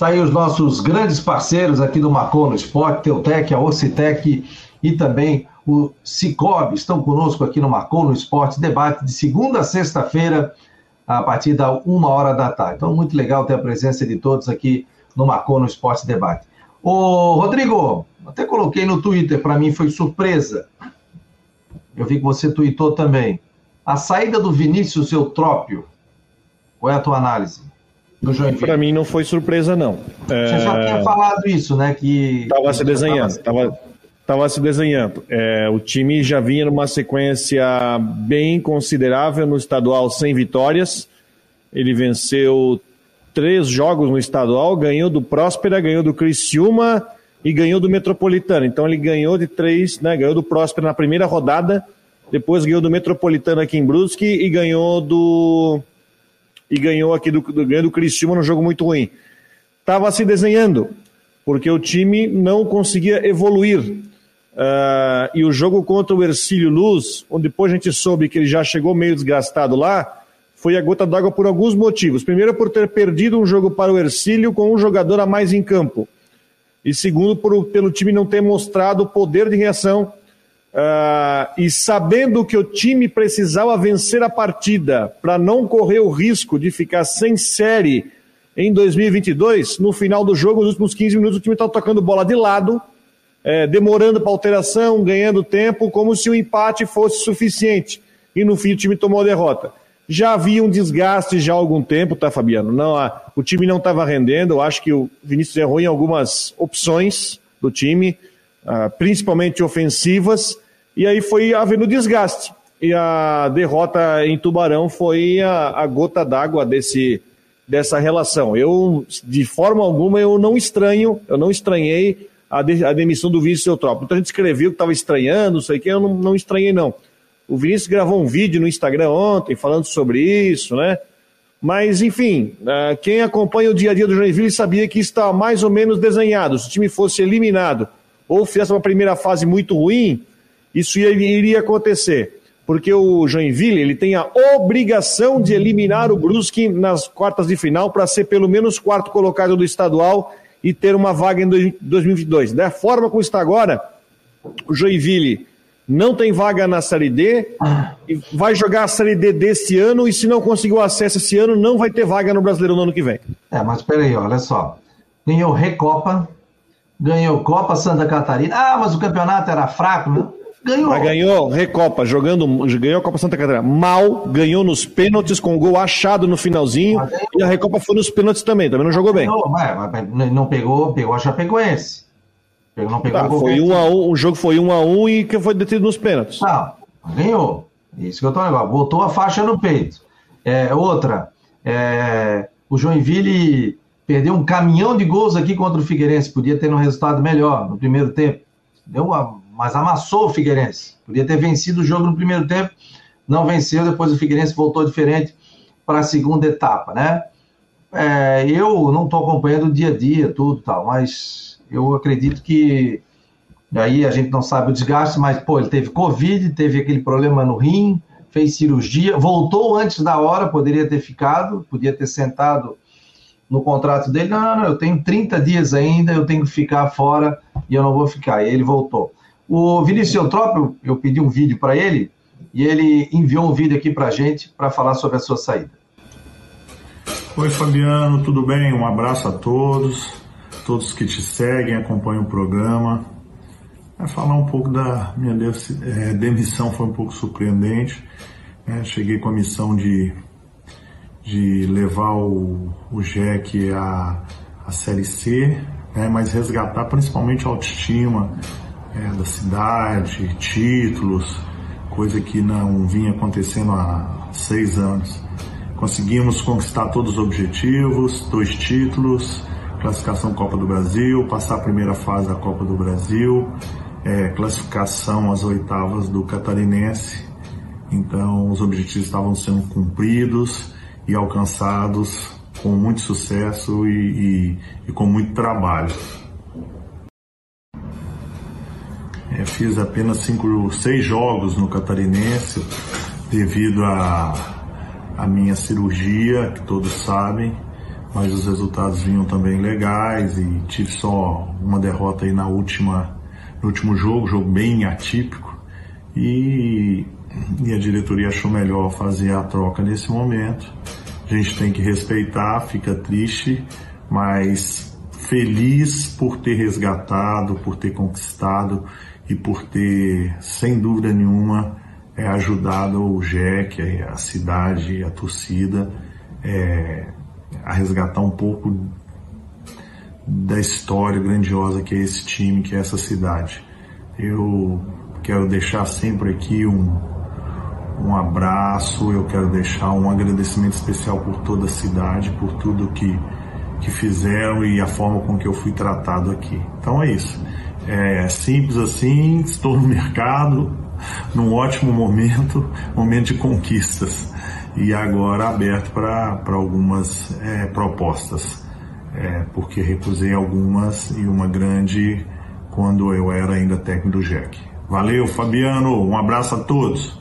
Tá aí os nossos grandes parceiros aqui do Marcou no Esporte, Teutec, a Ocitec e também o Cicobi estão conosco aqui no Marcou no Esporte, debate de segunda a sexta-feira, a partir da uma hora da tarde. Então, muito legal ter a presença de todos aqui no Marcou no Esporte Debate. Ô, Rodrigo, até coloquei no Twitter, para mim foi surpresa. Eu vi que você tweetou também. A saída do Vinícius Eutrópio, qual é a tua análise? Para mim não foi surpresa, não. Você é... já tinha falado isso, né? Que estava se desenhando, estava tava se desenhando. É, o time já vinha numa sequência bem considerável no estadual sem vitórias. Ele venceu três jogos no estadual, ganhou do Próspera, ganhou do Criciúma e ganhou do Metropolitano. Então ele ganhou de três, né? Ganhou do Próspera na primeira rodada, depois ganhou do Metropolitano aqui em Brusque e ganhou do e ganhou aqui do, do ganhou do Criciúma num jogo muito ruim. Tava se desenhando, porque o time não conseguia evoluir. Uh, e o jogo contra o Ercílio Luz, onde depois a gente soube que ele já chegou meio desgastado lá, foi a gota d'água por alguns motivos. Primeiro, por ter perdido um jogo para o Ercílio com um jogador a mais em campo. E segundo, por, pelo time não ter mostrado poder de reação Uh, e sabendo que o time precisava vencer a partida para não correr o risco de ficar sem série em 2022, no final do jogo, nos últimos 15 minutos, o time estava tocando bola de lado, é, demorando para alteração, ganhando tempo, como se o empate fosse suficiente. E no fim o time tomou a derrota. Já havia um desgaste já há algum tempo, tá, Fabiano? Não, a, o time não estava rendendo. Eu acho que o Vinícius errou em algumas opções do time principalmente ofensivas, e aí foi havendo desgaste. E a derrota em Tubarão foi a, a gota d'água desse dessa relação. Eu, de forma alguma, eu não estranho, eu não estranhei a, de, a demissão do Vinícius Eutrópio. A gente escreveu que estava estranhando, não sei o que, eu não, não estranhei não. O Vinícius gravou um vídeo no Instagram ontem falando sobre isso, né? Mas, enfim, uh, quem acompanha o dia a dia do Joinville sabia que está mais ou menos desenhado. Se o time fosse eliminado ou fizesse uma primeira fase muito ruim, isso iria acontecer. Porque o Joinville ele tem a obrigação de eliminar o Brusque nas quartas de final para ser pelo menos quarto colocado do estadual e ter uma vaga em 2022. Da forma como está agora, o Joinville não tem vaga na Série D vai jogar a Série D desse ano e se não conseguiu acesso esse ano, não vai ter vaga no Brasileiro no ano que vem. É, mas peraí, olha só. Ganhou Recopa, ganhou Copa Santa Catarina. Ah, mas o campeonato era fraco, né? Ganhou. Mas ganhou Recopa, jogando, ganhou a Copa Santa Catarina mal, ganhou nos pênaltis com gol achado no finalzinho. E a Recopa foi nos pênaltis também, também não jogou bem. Ganhou, mas não pegou, pegou a Chapecoense. Não pegou tá, foi um a um, o jogo foi um a um e que foi detido nos pênaltis. Não, ganhou. Isso que eu tô lembrando. Botou a faixa no peito. É, outra, é, o Joinville perdeu um caminhão de gols aqui contra o Figueirense. Podia ter um resultado melhor no primeiro tempo. Deu uma, mas amassou o Figueirense. Podia ter vencido o jogo no primeiro tempo, não venceu. Depois o Figueirense voltou diferente para a segunda etapa, né? É, eu não estou acompanhando o dia a dia, tudo tal, mas eu acredito que aí a gente não sabe o desgaste, mas pô, ele teve Covid, teve aquele problema no rim, fez cirurgia, voltou antes da hora, poderia ter ficado, podia ter sentado no contrato dele, não, não, eu tenho 30 dias ainda, eu tenho que ficar fora e eu não vou ficar. E ele voltou. O Vinícius Eutrópio, eu pedi um vídeo para ele e ele enviou um vídeo aqui para a gente para falar sobre a sua saída. Oi Fabiano, tudo bem? Um abraço a todos, todos que te seguem, acompanham o programa. Vai falar um pouco da minha é, demissão, foi um pouco surpreendente. Né? Cheguei com a missão de de levar o, o Jack à, à Série C, né, mas resgatar principalmente a autoestima é, da cidade, títulos, coisa que não vinha acontecendo há seis anos. Conseguimos conquistar todos os objetivos, dois títulos, classificação Copa do Brasil, passar a primeira fase da Copa do Brasil, é, classificação às oitavas do Catarinense. Então, os objetivos estavam sendo cumpridos e alcançados com muito sucesso e, e, e com muito trabalho. É, fiz apenas cinco, seis jogos no Catarinense devido à a, a minha cirurgia, que todos sabem, mas os resultados vinham também legais e tive só uma derrota aí na última, no último jogo, jogo bem atípico. E e a diretoria achou melhor fazer a troca nesse momento. Gente tem que respeitar, fica triste, mas feliz por ter resgatado, por ter conquistado e por ter, sem dúvida nenhuma, é, ajudado o Jack, a cidade, a torcida é, a resgatar um pouco da história grandiosa que é esse time, que é essa cidade. Eu quero deixar sempre aqui um, um abraço, eu quero deixar um agradecimento especial por toda a cidade, por tudo que, que fizeram e a forma com que eu fui tratado aqui. Então é isso. É simples assim, estou no mercado, num ótimo momento, momento de conquistas. E agora aberto para algumas é, propostas, é, porque recusei algumas e uma grande quando eu era ainda técnico do JEC. Valeu, Fabiano, um abraço a todos.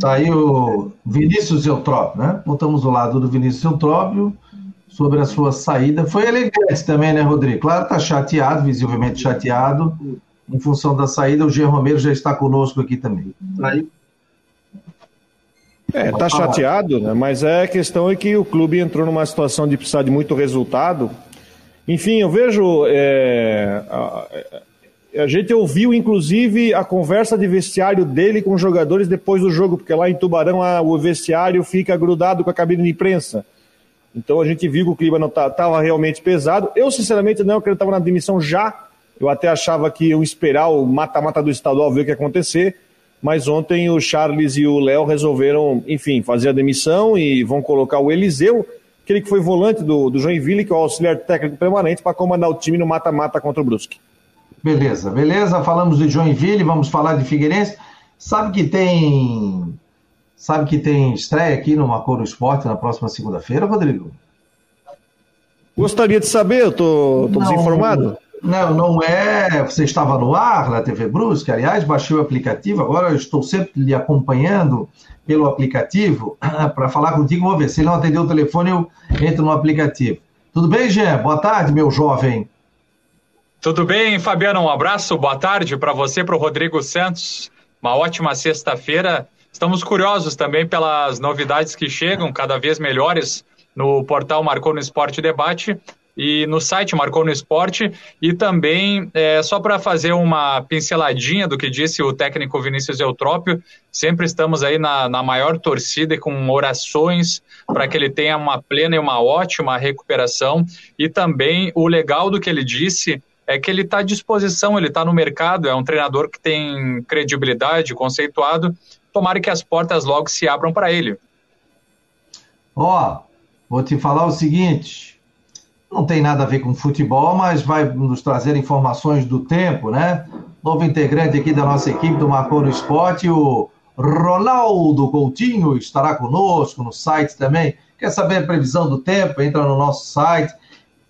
Tá aí o Vinícius Eutrópio, né? Voltamos do lado do Vinícius Eutrópio sobre a sua saída. Foi elegante também, né, Rodrigo? Claro, tá chateado, visivelmente chateado, em função da saída. O Jean Romero já está conosco aqui também. Tá aí. É, tá chateado, né? Mas é a questão é que o clube entrou numa situação de precisar de muito resultado. Enfim, eu vejo. É, a, a, gente ouviu, inclusive, a conversa de vestiário dele com os jogadores depois do jogo, porque lá em Tubarão a, o vestiário fica grudado com a cabine de imprensa. Então a gente viu que o clima não estava tá, realmente pesado. Eu, sinceramente, não, estava na demissão já. Eu até achava que iam esperar o mata-mata do estadual ver o que ia acontecer mas ontem o Charles e o Léo resolveram, enfim, fazer a demissão e vão colocar o Eliseu, aquele que foi volante do, do Joinville, que é o auxiliar técnico permanente, para comandar o time no mata-mata contra o Brusque. Beleza, beleza. Falamos de Joinville, vamos falar de Figueirense. Sabe que tem. Sabe que tem estreia aqui no Macoro Esporte na próxima segunda-feira, Rodrigo? Gostaria de saber, eu tô, tô desinformado. Não, não é. Você estava no ar na TV Brusque, aliás, baixei o aplicativo, agora eu estou sempre lhe acompanhando pelo aplicativo <clears throat> para falar contigo. Vou ver. Se ele não atendeu o telefone, eu entro no aplicativo. Tudo bem, Jean? Boa tarde, meu jovem. Tudo bem, Fabiano? Um abraço, boa tarde para você, para o Rodrigo Santos. Uma ótima sexta-feira. Estamos curiosos também pelas novidades que chegam, cada vez melhores, no portal Marcou no Esporte Debate e no site Marcou no Esporte. E também, é, só para fazer uma pinceladinha do que disse o técnico Vinícius Eutrópio, sempre estamos aí na, na maior torcida e com orações para que ele tenha uma plena e uma ótima recuperação. E também o legal do que ele disse é que ele está à disposição, ele está no mercado, é um treinador que tem credibilidade, conceituado. Tomara que as portas logo se abram para ele. Ó, oh, vou te falar o seguinte: não tem nada a ver com futebol, mas vai nos trazer informações do tempo, né? Novo integrante aqui da nossa equipe do Marcou no Esporte, o Ronaldo Coutinho estará conosco no site também. Quer saber a previsão do tempo? Entra no nosso site.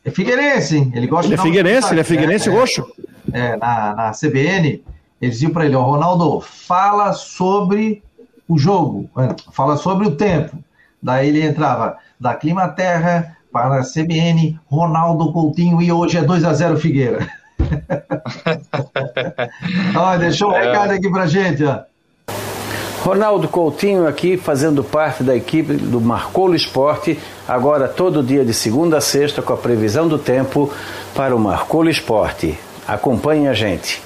É Figueirense, hein? Ele gosta ele de. É Figueirense, ele é Figueirense é, roxo. É, na, na CBN, eles diziam para ele: Ó, Ronaldo, fala sobre o jogo, é, fala sobre o tempo. Daí ele entrava da Clima Terra, para a CBN, Ronaldo Coutinho e hoje é 2 a 0 Figueira. <laughs> Olha, deixou um é. recado aqui pra gente, ó. Ronaldo Coutinho aqui fazendo parte da equipe do Marcolo Esporte, agora todo dia de segunda a sexta com a previsão do tempo para o Marcolo Esporte. Acompanhe a gente.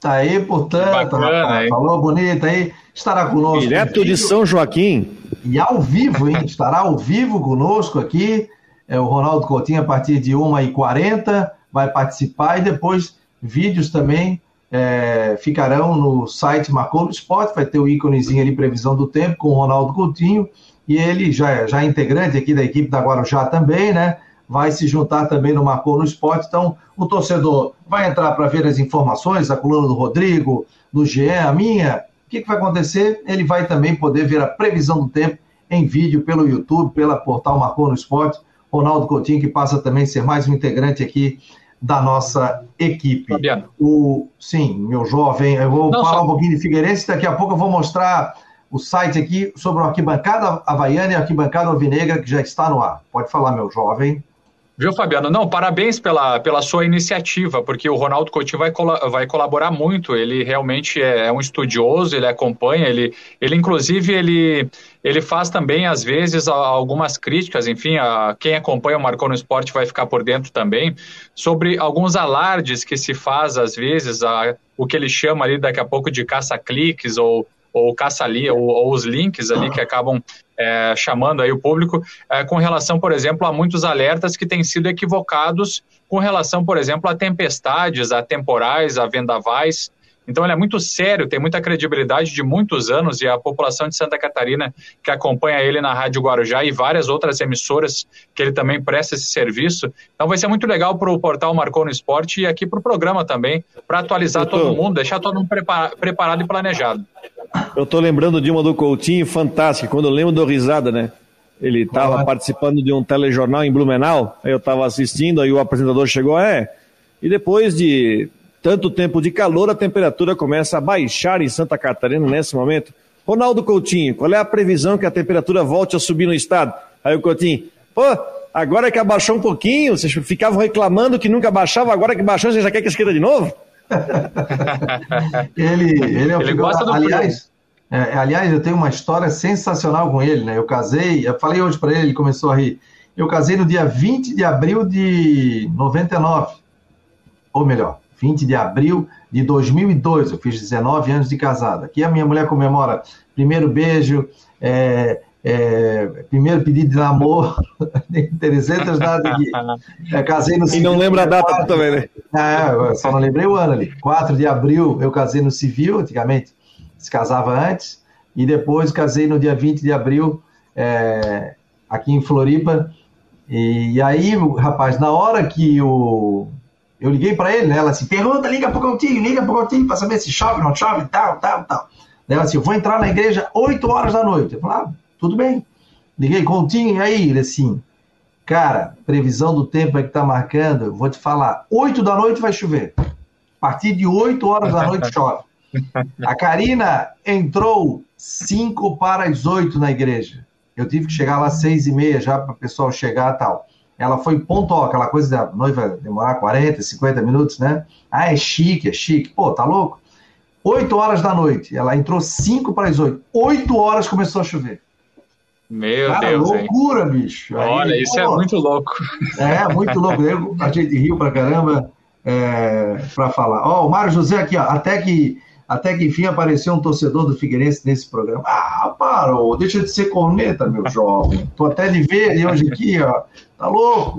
Tá aí, portanto, Bacana, rapaz, falou bonito aí, estará conosco. Direto de São Joaquim. E ao vivo, hein? <laughs> Estará ao vivo conosco aqui. É o Ronaldo Coutinho, a partir de 1h40, vai participar e depois vídeos também é, ficarão no site Marcou no Esporte, vai ter o íconezinho ali, previsão do tempo, com o Ronaldo Coutinho, e ele já, já é integrante aqui da equipe da Guarujá também, né? Vai se juntar também no Marcou no Esporte, então o torcedor vai entrar para ver as informações, a coluna do Rodrigo, do Jean, a minha, o que, que vai acontecer? Ele vai também poder ver a previsão do tempo em vídeo pelo YouTube, pela portal Marcou no Esporte. Ronaldo Coutinho, que passa também a ser mais um integrante aqui da nossa equipe. Fabiano. O, sim, meu jovem, eu vou Não, falar só... um pouquinho de Figueirense, daqui a pouco eu vou mostrar o site aqui sobre o Arquibancada Havaiana e a Arquibancada Alvinegra, que já está no ar. Pode falar, meu jovem. Viu, Fabiano? Não, parabéns pela, pela sua iniciativa, porque o Ronaldo Coutinho vai, vai colaborar muito. Ele realmente é, é, um estudioso, ele acompanha, ele, ele inclusive, ele, ele faz também, às vezes, algumas críticas, enfim, a, quem acompanha o Marcou no Esporte vai ficar por dentro também, sobre alguns alardes que se faz, às vezes, a, o que ele chama ali daqui a pouco de caça-cliques ou ou caça ali, ou, ou, os links ali que acabam é, chamando aí o público, é, com relação, por exemplo, a muitos alertas que têm sido equivocados com relação, por exemplo, a tempestades, a temporais, a vendavais. Então ele é muito sério, tem muita credibilidade de muitos anos e a população de Santa Catarina que acompanha ele na Rádio Guarujá e várias outras emissoras que ele também presta esse serviço. Então vai ser muito legal para o portal Marcou no Esporte e aqui para o programa também, para atualizar tô... todo mundo, deixar todo mundo preparado e planejado. Eu tô lembrando de uma do Coutinho fantástica, quando eu lembro do risada, né? Ele estava participando de um telejornal em Blumenau, aí eu estava assistindo, aí o apresentador chegou, é, e depois de tanto tempo de calor, a temperatura começa a baixar em Santa Catarina nesse momento. Ronaldo Coutinho, qual é a previsão que a temperatura volte a subir no estado? Aí o Coutinho, pô, agora que abaixou um pouquinho, vocês ficavam reclamando que nunca baixava, agora que baixou, você já quer que esquenta de novo? <laughs> ele, ele é o ele gosta do aliás, é, aliás, eu tenho uma história sensacional com ele, né? Eu casei, eu falei hoje para ele, ele começou a rir. Eu casei no dia 20 de abril de 99. Ou melhor, 20 de abril de 2002. Eu fiz 19 anos de casada. Aqui a minha mulher comemora primeiro beijo, é, é, primeiro pedido de namoro, <laughs> 300 datas aqui. Eu casei no E não lembra a data também, né? É, só não lembrei o ano ali. 4 de abril eu casei no civil, antigamente se casava antes, e depois casei no dia 20 de abril, é, aqui em Floripa. E, e, aí, rapaz, na hora que o. Eu liguei para ele, né? Ela assim, pergunta, liga pro Coutinho, liga pro Coutinho para saber se chove, não chove, tal, tal, tal. Ela assim, eu vou entrar na igreja 8 horas da noite. Eu falei, ah, tudo bem. Liguei, Coutinho, e aí? Ele assim, cara, previsão do tempo é que tá marcando, eu vou te falar, 8 da noite vai chover. A partir de 8 horas da noite chove. A Karina entrou 5 para as 8 na igreja. Eu tive que chegar lá às 6 e meia já para o pessoal chegar e tal. Ela foi pontual, aquela coisa da noiva demorar 40, 50 minutos, né? Ah, é chique, é chique. Pô, tá louco? 8 horas da noite. Ela entrou 5 para as 8. 8 horas começou a chover. Meu Cara, Deus. loucura, hein? bicho. Olha, Aí, isso é pô, é muito louco. É, muito louco. Eu, a gente riu pra caramba é, para falar. Ó, o Mário José aqui, ó, até que até que enfim apareceu um torcedor do Figueirense nesse programa. Ah, parou, deixa de ser corneta, meu <laughs> jovem. Tô até de ver hoje aqui, ó. Tá louco?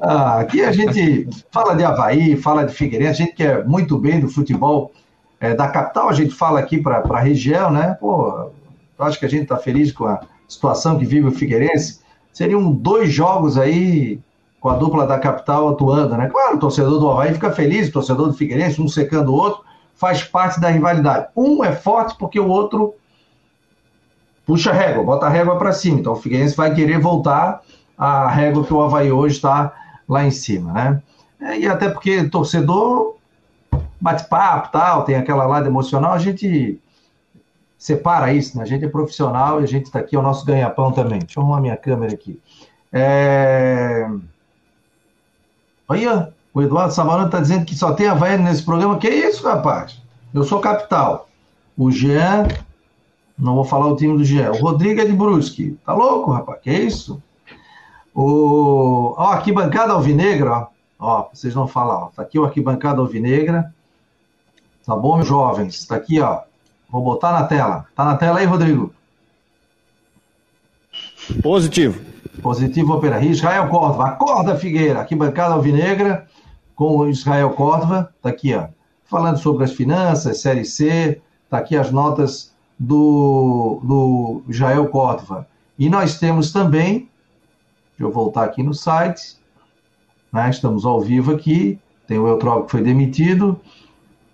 Ah, aqui a gente fala de Havaí, fala de Figueirense, a gente quer muito bem do futebol é, da capital, a gente fala aqui para a região, né? Pô, eu acho que a gente está feliz com a situação que vive o Figueirense. Seriam dois jogos aí com a dupla da capital atuando, né? Claro, o torcedor do Havaí fica feliz, o torcedor do Figueirense, um secando o outro, faz parte da rivalidade. Um é forte porque o outro puxa a régua, bota a régua para cima. Então o Figueirense vai querer voltar à régua que o Havaí hoje está lá em cima, né? É, e até porque torcedor bate papo, tal, tem aquela lado emocional, a gente separa isso, né? A gente é profissional e a gente está aqui, é o nosso ganha-pão também. Deixa eu arrumar minha câmera aqui. É... Olha, o Eduardo Samarano está dizendo que só tem Havaiano nesse programa. Que isso, rapaz? Eu sou capital. O Jean, não vou falar o time do Jean. O Rodrigo é de Brusque. Tá louco, rapaz? Que isso? O... Ó, arquibancada alvinegra, ó. Ó, vocês não falam, ó. Tá aqui o arquibancada alvinegra. Tá bom, meus jovens? Tá aqui, ó. Vou botar na tela. Tá na tela aí, Rodrigo? Positivo. Positivo Opera. Israel Córdova. Acorda, Figueira. Arquibancada alvinegra com o Israel Córdova, está aqui, ó, falando sobre as finanças, Série C, está aqui as notas do, do Israel Córdova. E nós temos também, deixa eu voltar aqui no site, né, estamos ao vivo aqui, tem o Eutrópico que foi demitido,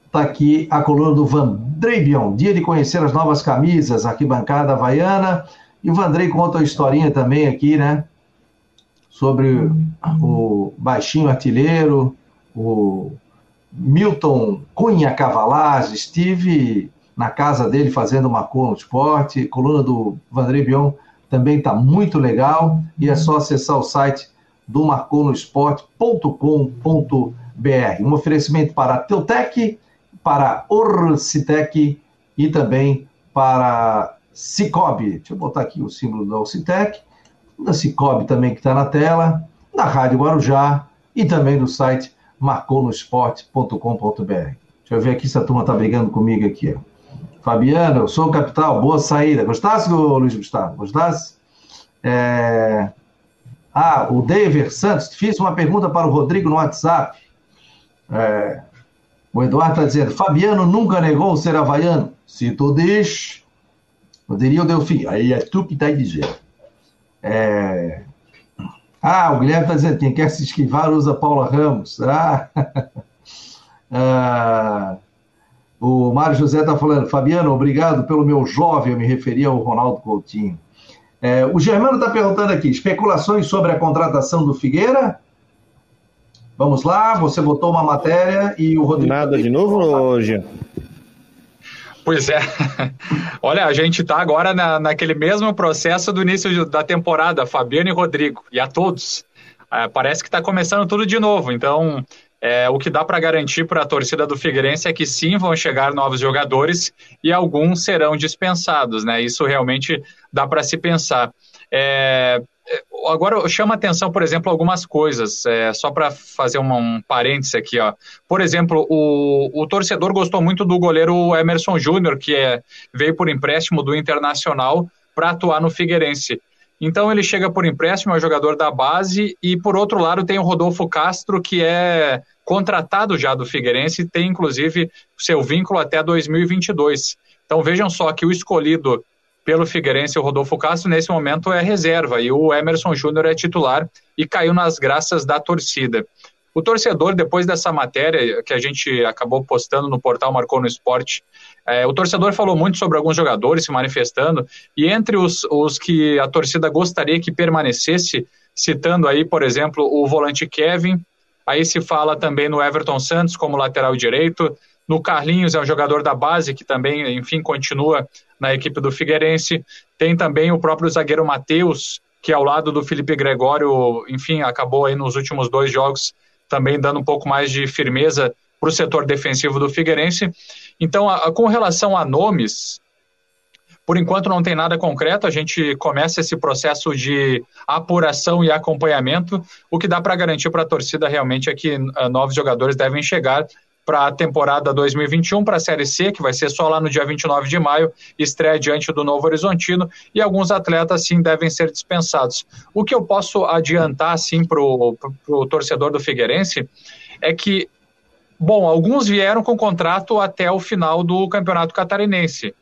está aqui a coluna do Van Drebion, dia de conhecer as novas camisas, arquibancada havaiana, e o Vandrei conta a historinha também aqui, né, sobre o baixinho artilheiro, o Milton Cunha Cavalage, estive na casa dele fazendo uma coluna de esporte, coluna do Vandré Bion também está muito legal, e é só acessar o site do marconosport.com.br. Um oferecimento para a Teutec, para Orcitec e também para Cicobi. Deixa eu botar aqui o símbolo da Orcitec, da Cicobi também que está na tela, da Rádio Guarujá e também do site marconosport.com.br. Deixa eu ver aqui se a turma está brigando comigo aqui. Ó. Fabiano, eu sou o capital, boa saída. Gostasse, Luiz Gustavo? Gostasse? É... Ah, o David Santos, fiz uma pergunta para o Rodrigo no WhatsApp. É... O Eduardo está dizendo, Fabiano nunca negou ser havaiano. Se tu diz, poderia o Delfim. Aí é tu que está dizendo. É... Ah, o Guilherme está dizendo, quem quer se esquivar usa Paula Ramos. Ah, <laughs> ah... O Mário José está falando, Fabiano, obrigado pelo meu jovem, eu me referia ao Ronaldo Coutinho. É, o Germano está perguntando aqui: especulações sobre a contratação do Figueira? Vamos lá, você botou uma matéria e o Rodrigo. Nada de novo, hoje. Pois é. <laughs> Olha, a gente está agora na, naquele mesmo processo do início da temporada, Fabiano e Rodrigo, e a todos. É, parece que está começando tudo de novo. Então, é, o que dá para garantir para a torcida do Figueirense é que sim vão chegar novos jogadores e alguns serão dispensados, né? Isso realmente dá para se pensar. É, agora chama atenção, por exemplo, algumas coisas, é, só para fazer uma, um parêntese aqui, ó. Por exemplo, o, o torcedor gostou muito do goleiro Emerson Júnior, que é, veio por empréstimo do Internacional para atuar no Figueirense. Então ele chega por empréstimo, é jogador da base, e por outro lado tem o Rodolfo Castro, que é contratado já do Figueirense, tem inclusive seu vínculo até 2022. Então vejam só que o escolhido pelo Figueirense, o Rodolfo Castro, nesse momento é reserva, e o Emerson Júnior é titular e caiu nas graças da torcida. O torcedor, depois dessa matéria que a gente acabou postando no portal Marcou no Esporte, é, o torcedor falou muito sobre alguns jogadores se manifestando, e entre os, os que a torcida gostaria que permanecesse, citando aí, por exemplo, o volante Kevin, aí se fala também no Everton Santos como lateral direito, no Carlinhos é um jogador da base que também, enfim, continua na equipe do Figueirense, tem também o próprio zagueiro Matheus, que ao lado do Felipe Gregório, enfim, acabou aí nos últimos dois jogos também dando um pouco mais de firmeza para o setor defensivo do Figueirense. Então, a, com relação a nomes, por enquanto não tem nada concreto, a gente começa esse processo de apuração e acompanhamento. O que dá para garantir para a torcida realmente é que uh, novos jogadores devem chegar para a temporada 2021, para a Série C, que vai ser só lá no dia 29 de maio, estreia diante do Novo Horizontino, e alguns atletas, sim, devem ser dispensados. O que eu posso adiantar, sim, para o torcedor do Figueirense é que, bom, alguns vieram com contrato até o final do Campeonato Catarinense.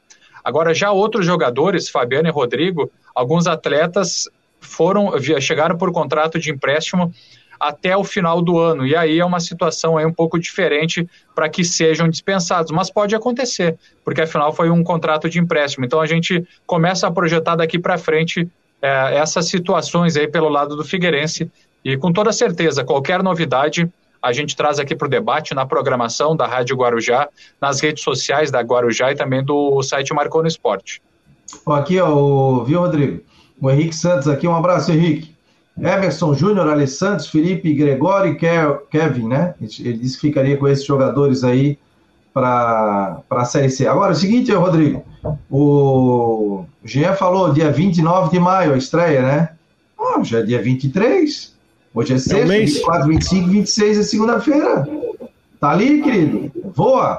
Agora, já outros jogadores, Fabiano e Rodrigo, alguns atletas foram chegaram por contrato de empréstimo até o final do ano. E aí é uma situação aí um pouco diferente para que sejam dispensados, mas pode acontecer, porque afinal foi um contrato de empréstimo. Então a gente começa a projetar daqui para frente é, essas situações aí pelo lado do Figueirense e com toda certeza, qualquer novidade a gente traz aqui para o debate na programação da Rádio Guarujá, nas redes sociais da Guarujá e também do site Marcou no Esporte. Aqui, ó, viu, Rodrigo? O Henrique Santos aqui, um abraço, Henrique. Emerson Júnior, Alessandro, Felipe, Gregório e Kevin, né? Ele disse que ficaria com esses jogadores aí para a Série C. Agora, é o seguinte, Rodrigo, o Jean falou dia 29 de maio, a estreia, né? Oh, já é dia 23, hoje é sexta, é 24, 25, 26 é segunda-feira. Tá ali, querido, voa.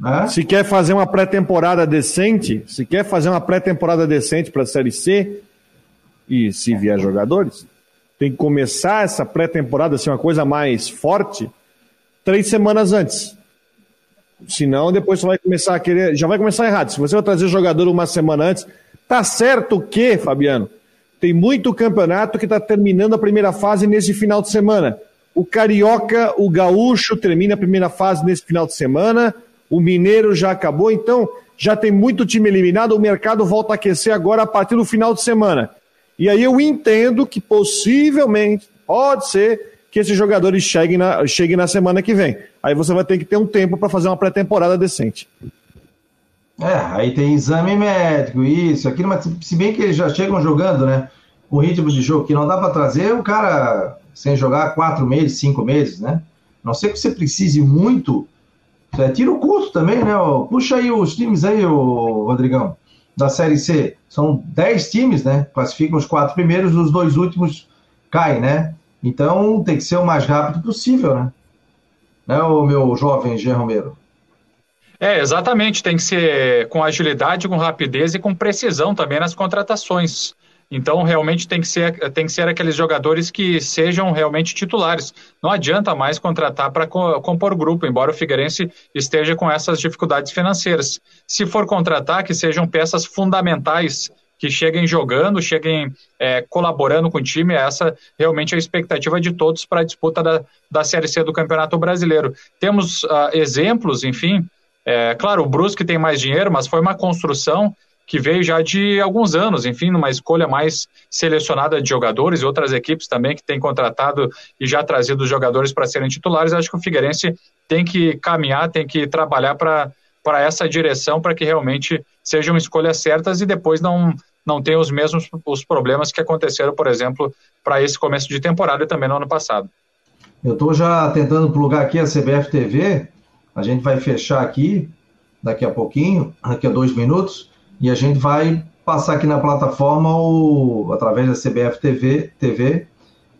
Né? Se quer fazer uma pré-temporada decente, se quer fazer uma pré-temporada decente para a Série C, e se vier jogadores, tem que começar essa pré-temporada, assim, uma coisa mais forte, três semanas antes. Senão, depois você vai começar a querer. Já vai começar errado. Se você vai trazer jogador uma semana antes, tá certo que, Fabiano, tem muito campeonato que está terminando a primeira fase nesse final de semana. O Carioca, o Gaúcho termina a primeira fase nesse final de semana. O Mineiro já acabou, então já tem muito time eliminado. O mercado volta a aquecer agora a partir do final de semana. E aí eu entendo que possivelmente pode ser que esses jogadores cheguem na, cheguem na semana que vem. Aí você vai ter que ter um tempo para fazer uma pré-temporada decente. É, aí tem exame médico, isso, aquilo, mas se bem que eles já chegam jogando, né? Com ritmo de jogo que não dá para trazer, o cara sem jogar quatro meses, cinco meses, né? Não sei que você precise muito, é, tira o custo também, né? Puxa aí os times aí, Rodrigão, da Série C. São dez times, né? Classificam os quatro primeiros, os dois últimos caem, né? Então tem que ser o mais rápido possível, né? Né, o meu jovem Jean Romero? É, exatamente. Tem que ser com agilidade, com rapidez e com precisão também nas contratações. Então, realmente tem que ser, tem que ser aqueles jogadores que sejam realmente titulares. Não adianta mais contratar para compor grupo, embora o Figueirense esteja com essas dificuldades financeiras. Se for contratar, que sejam peças fundamentais, que cheguem jogando, cheguem é, colaborando com o time. Essa realmente é a expectativa de todos para a disputa da, da Série C do Campeonato Brasileiro. Temos uh, exemplos, enfim. É, claro, o Brusque tem mais dinheiro, mas foi uma construção que veio já de alguns anos, enfim, numa escolha mais selecionada de jogadores e outras equipes também que têm contratado e já trazido jogadores para serem titulares. Acho que o Figueirense tem que caminhar, tem que trabalhar para essa direção para que realmente sejam escolhas certas e depois não não tenha os mesmos os problemas que aconteceram, por exemplo, para esse começo de temporada e também no ano passado. Eu estou já tentando plugar aqui a CBF TV. A gente vai fechar aqui daqui a pouquinho, daqui a dois minutos e a gente vai passar aqui na plataforma, o, através da CBF TV, TV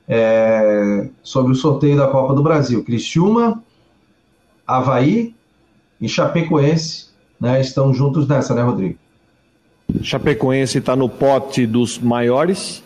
é, sobre o sorteio da Copa do Brasil. Criciúma, Havaí e Chapecoense né, estão juntos nessa, né, Rodrigo? Chapecoense está no pote dos maiores,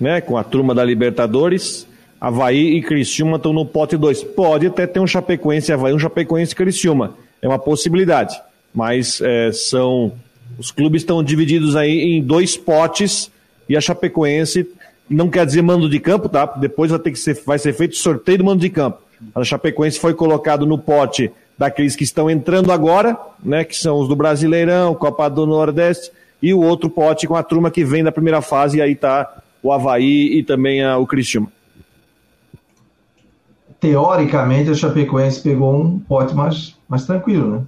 né, com a turma da Libertadores. Havaí e Criciúma estão no pote 2. Pode até ter um Chapecoense Havaí, um Chapecoense e Criciúma. É uma possibilidade. Mas é, são os clubes estão divididos aí em dois potes e a Chapecoense não quer dizer mando de campo, tá? Depois vai ter que ser, vai ser feito sorteio do mando de campo. A Chapecoense foi colocado no pote daqueles que estão entrando agora, né? Que são os do Brasileirão, Copa do Nordeste e o outro pote com a turma que vem da primeira fase e aí tá o Havaí e também a, o Cristiano. Teoricamente a Chapecoense pegou um pote mais, mais tranquilo, né?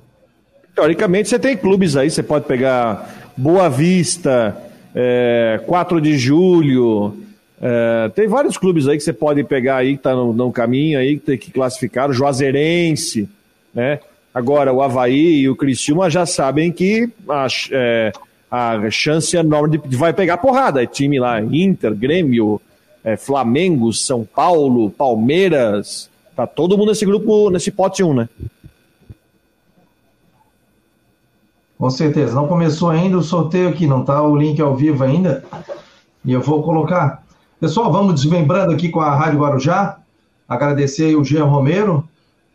Teoricamente, você tem clubes aí, você pode pegar Boa Vista, é, 4 de julho. É, tem vários clubes aí que você pode pegar aí, que tá no, no caminho aí, que tem que classificar, o Juazeirense, né? Agora, o Havaí e o Criciúma já sabem que a, é, a chance enorme de, de vai pegar porrada. É time lá, Inter, Grêmio, é, Flamengo, São Paulo, Palmeiras. Tá todo mundo nesse grupo, nesse pote 1, né? Com certeza. Não começou ainda o sorteio aqui, não está o link ao vivo ainda. E eu vou colocar. Pessoal, vamos desmembrando aqui com a Rádio Guarujá. Agradecer o Jean Romero,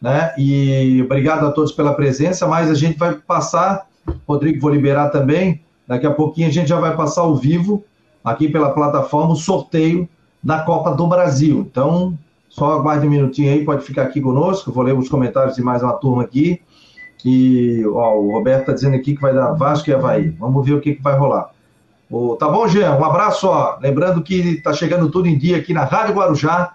né? E obrigado a todos pela presença. Mas a gente vai passar, Rodrigo, vou liberar também. Daqui a pouquinho a gente já vai passar ao vivo, aqui pela plataforma, o sorteio da Copa do Brasil. Então, só aguarde um minutinho aí, pode ficar aqui conosco. Vou ler os comentários de mais uma turma aqui. E ó, o Roberto está dizendo aqui que vai dar Vasco e Havaí. Vamos ver o que, que vai rolar. O, tá bom, Jean? Um abraço. Ó. Lembrando que está chegando tudo em dia aqui na Rádio Guarujá.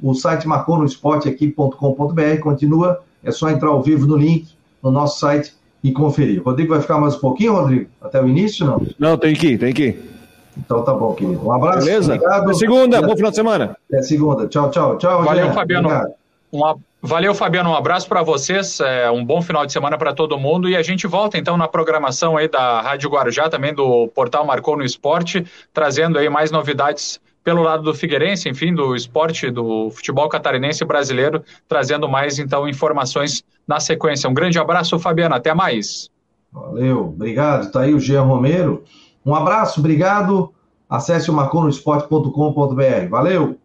O site marcou no esporte aqui.com.br. Continua. É só entrar ao vivo no link no nosso site e conferir. O Rodrigo vai ficar mais um pouquinho, Rodrigo? Até o início, não? Não, tem que ir, tem que ir. Então tá bom, querido. Um abraço. Beleza? Obrigado. Até segunda, bom final de semana. Até segunda. Tchau, tchau. Tchau, Valeu, Jean. Fabiano. Obrigado. Um Valeu, Fabiano. Um abraço para vocês. É, um bom final de semana para todo mundo. E a gente volta então na programação aí da Rádio Guarujá, também do portal Marcou no Esporte, trazendo aí mais novidades pelo lado do Figueirense, enfim, do esporte, do futebol catarinense brasileiro, trazendo mais então informações na sequência. Um grande abraço, Fabiano. Até mais. Valeu, obrigado. Tá aí o Jean Romero. Um abraço, obrigado. Acesse o marconosport.com.br. Valeu!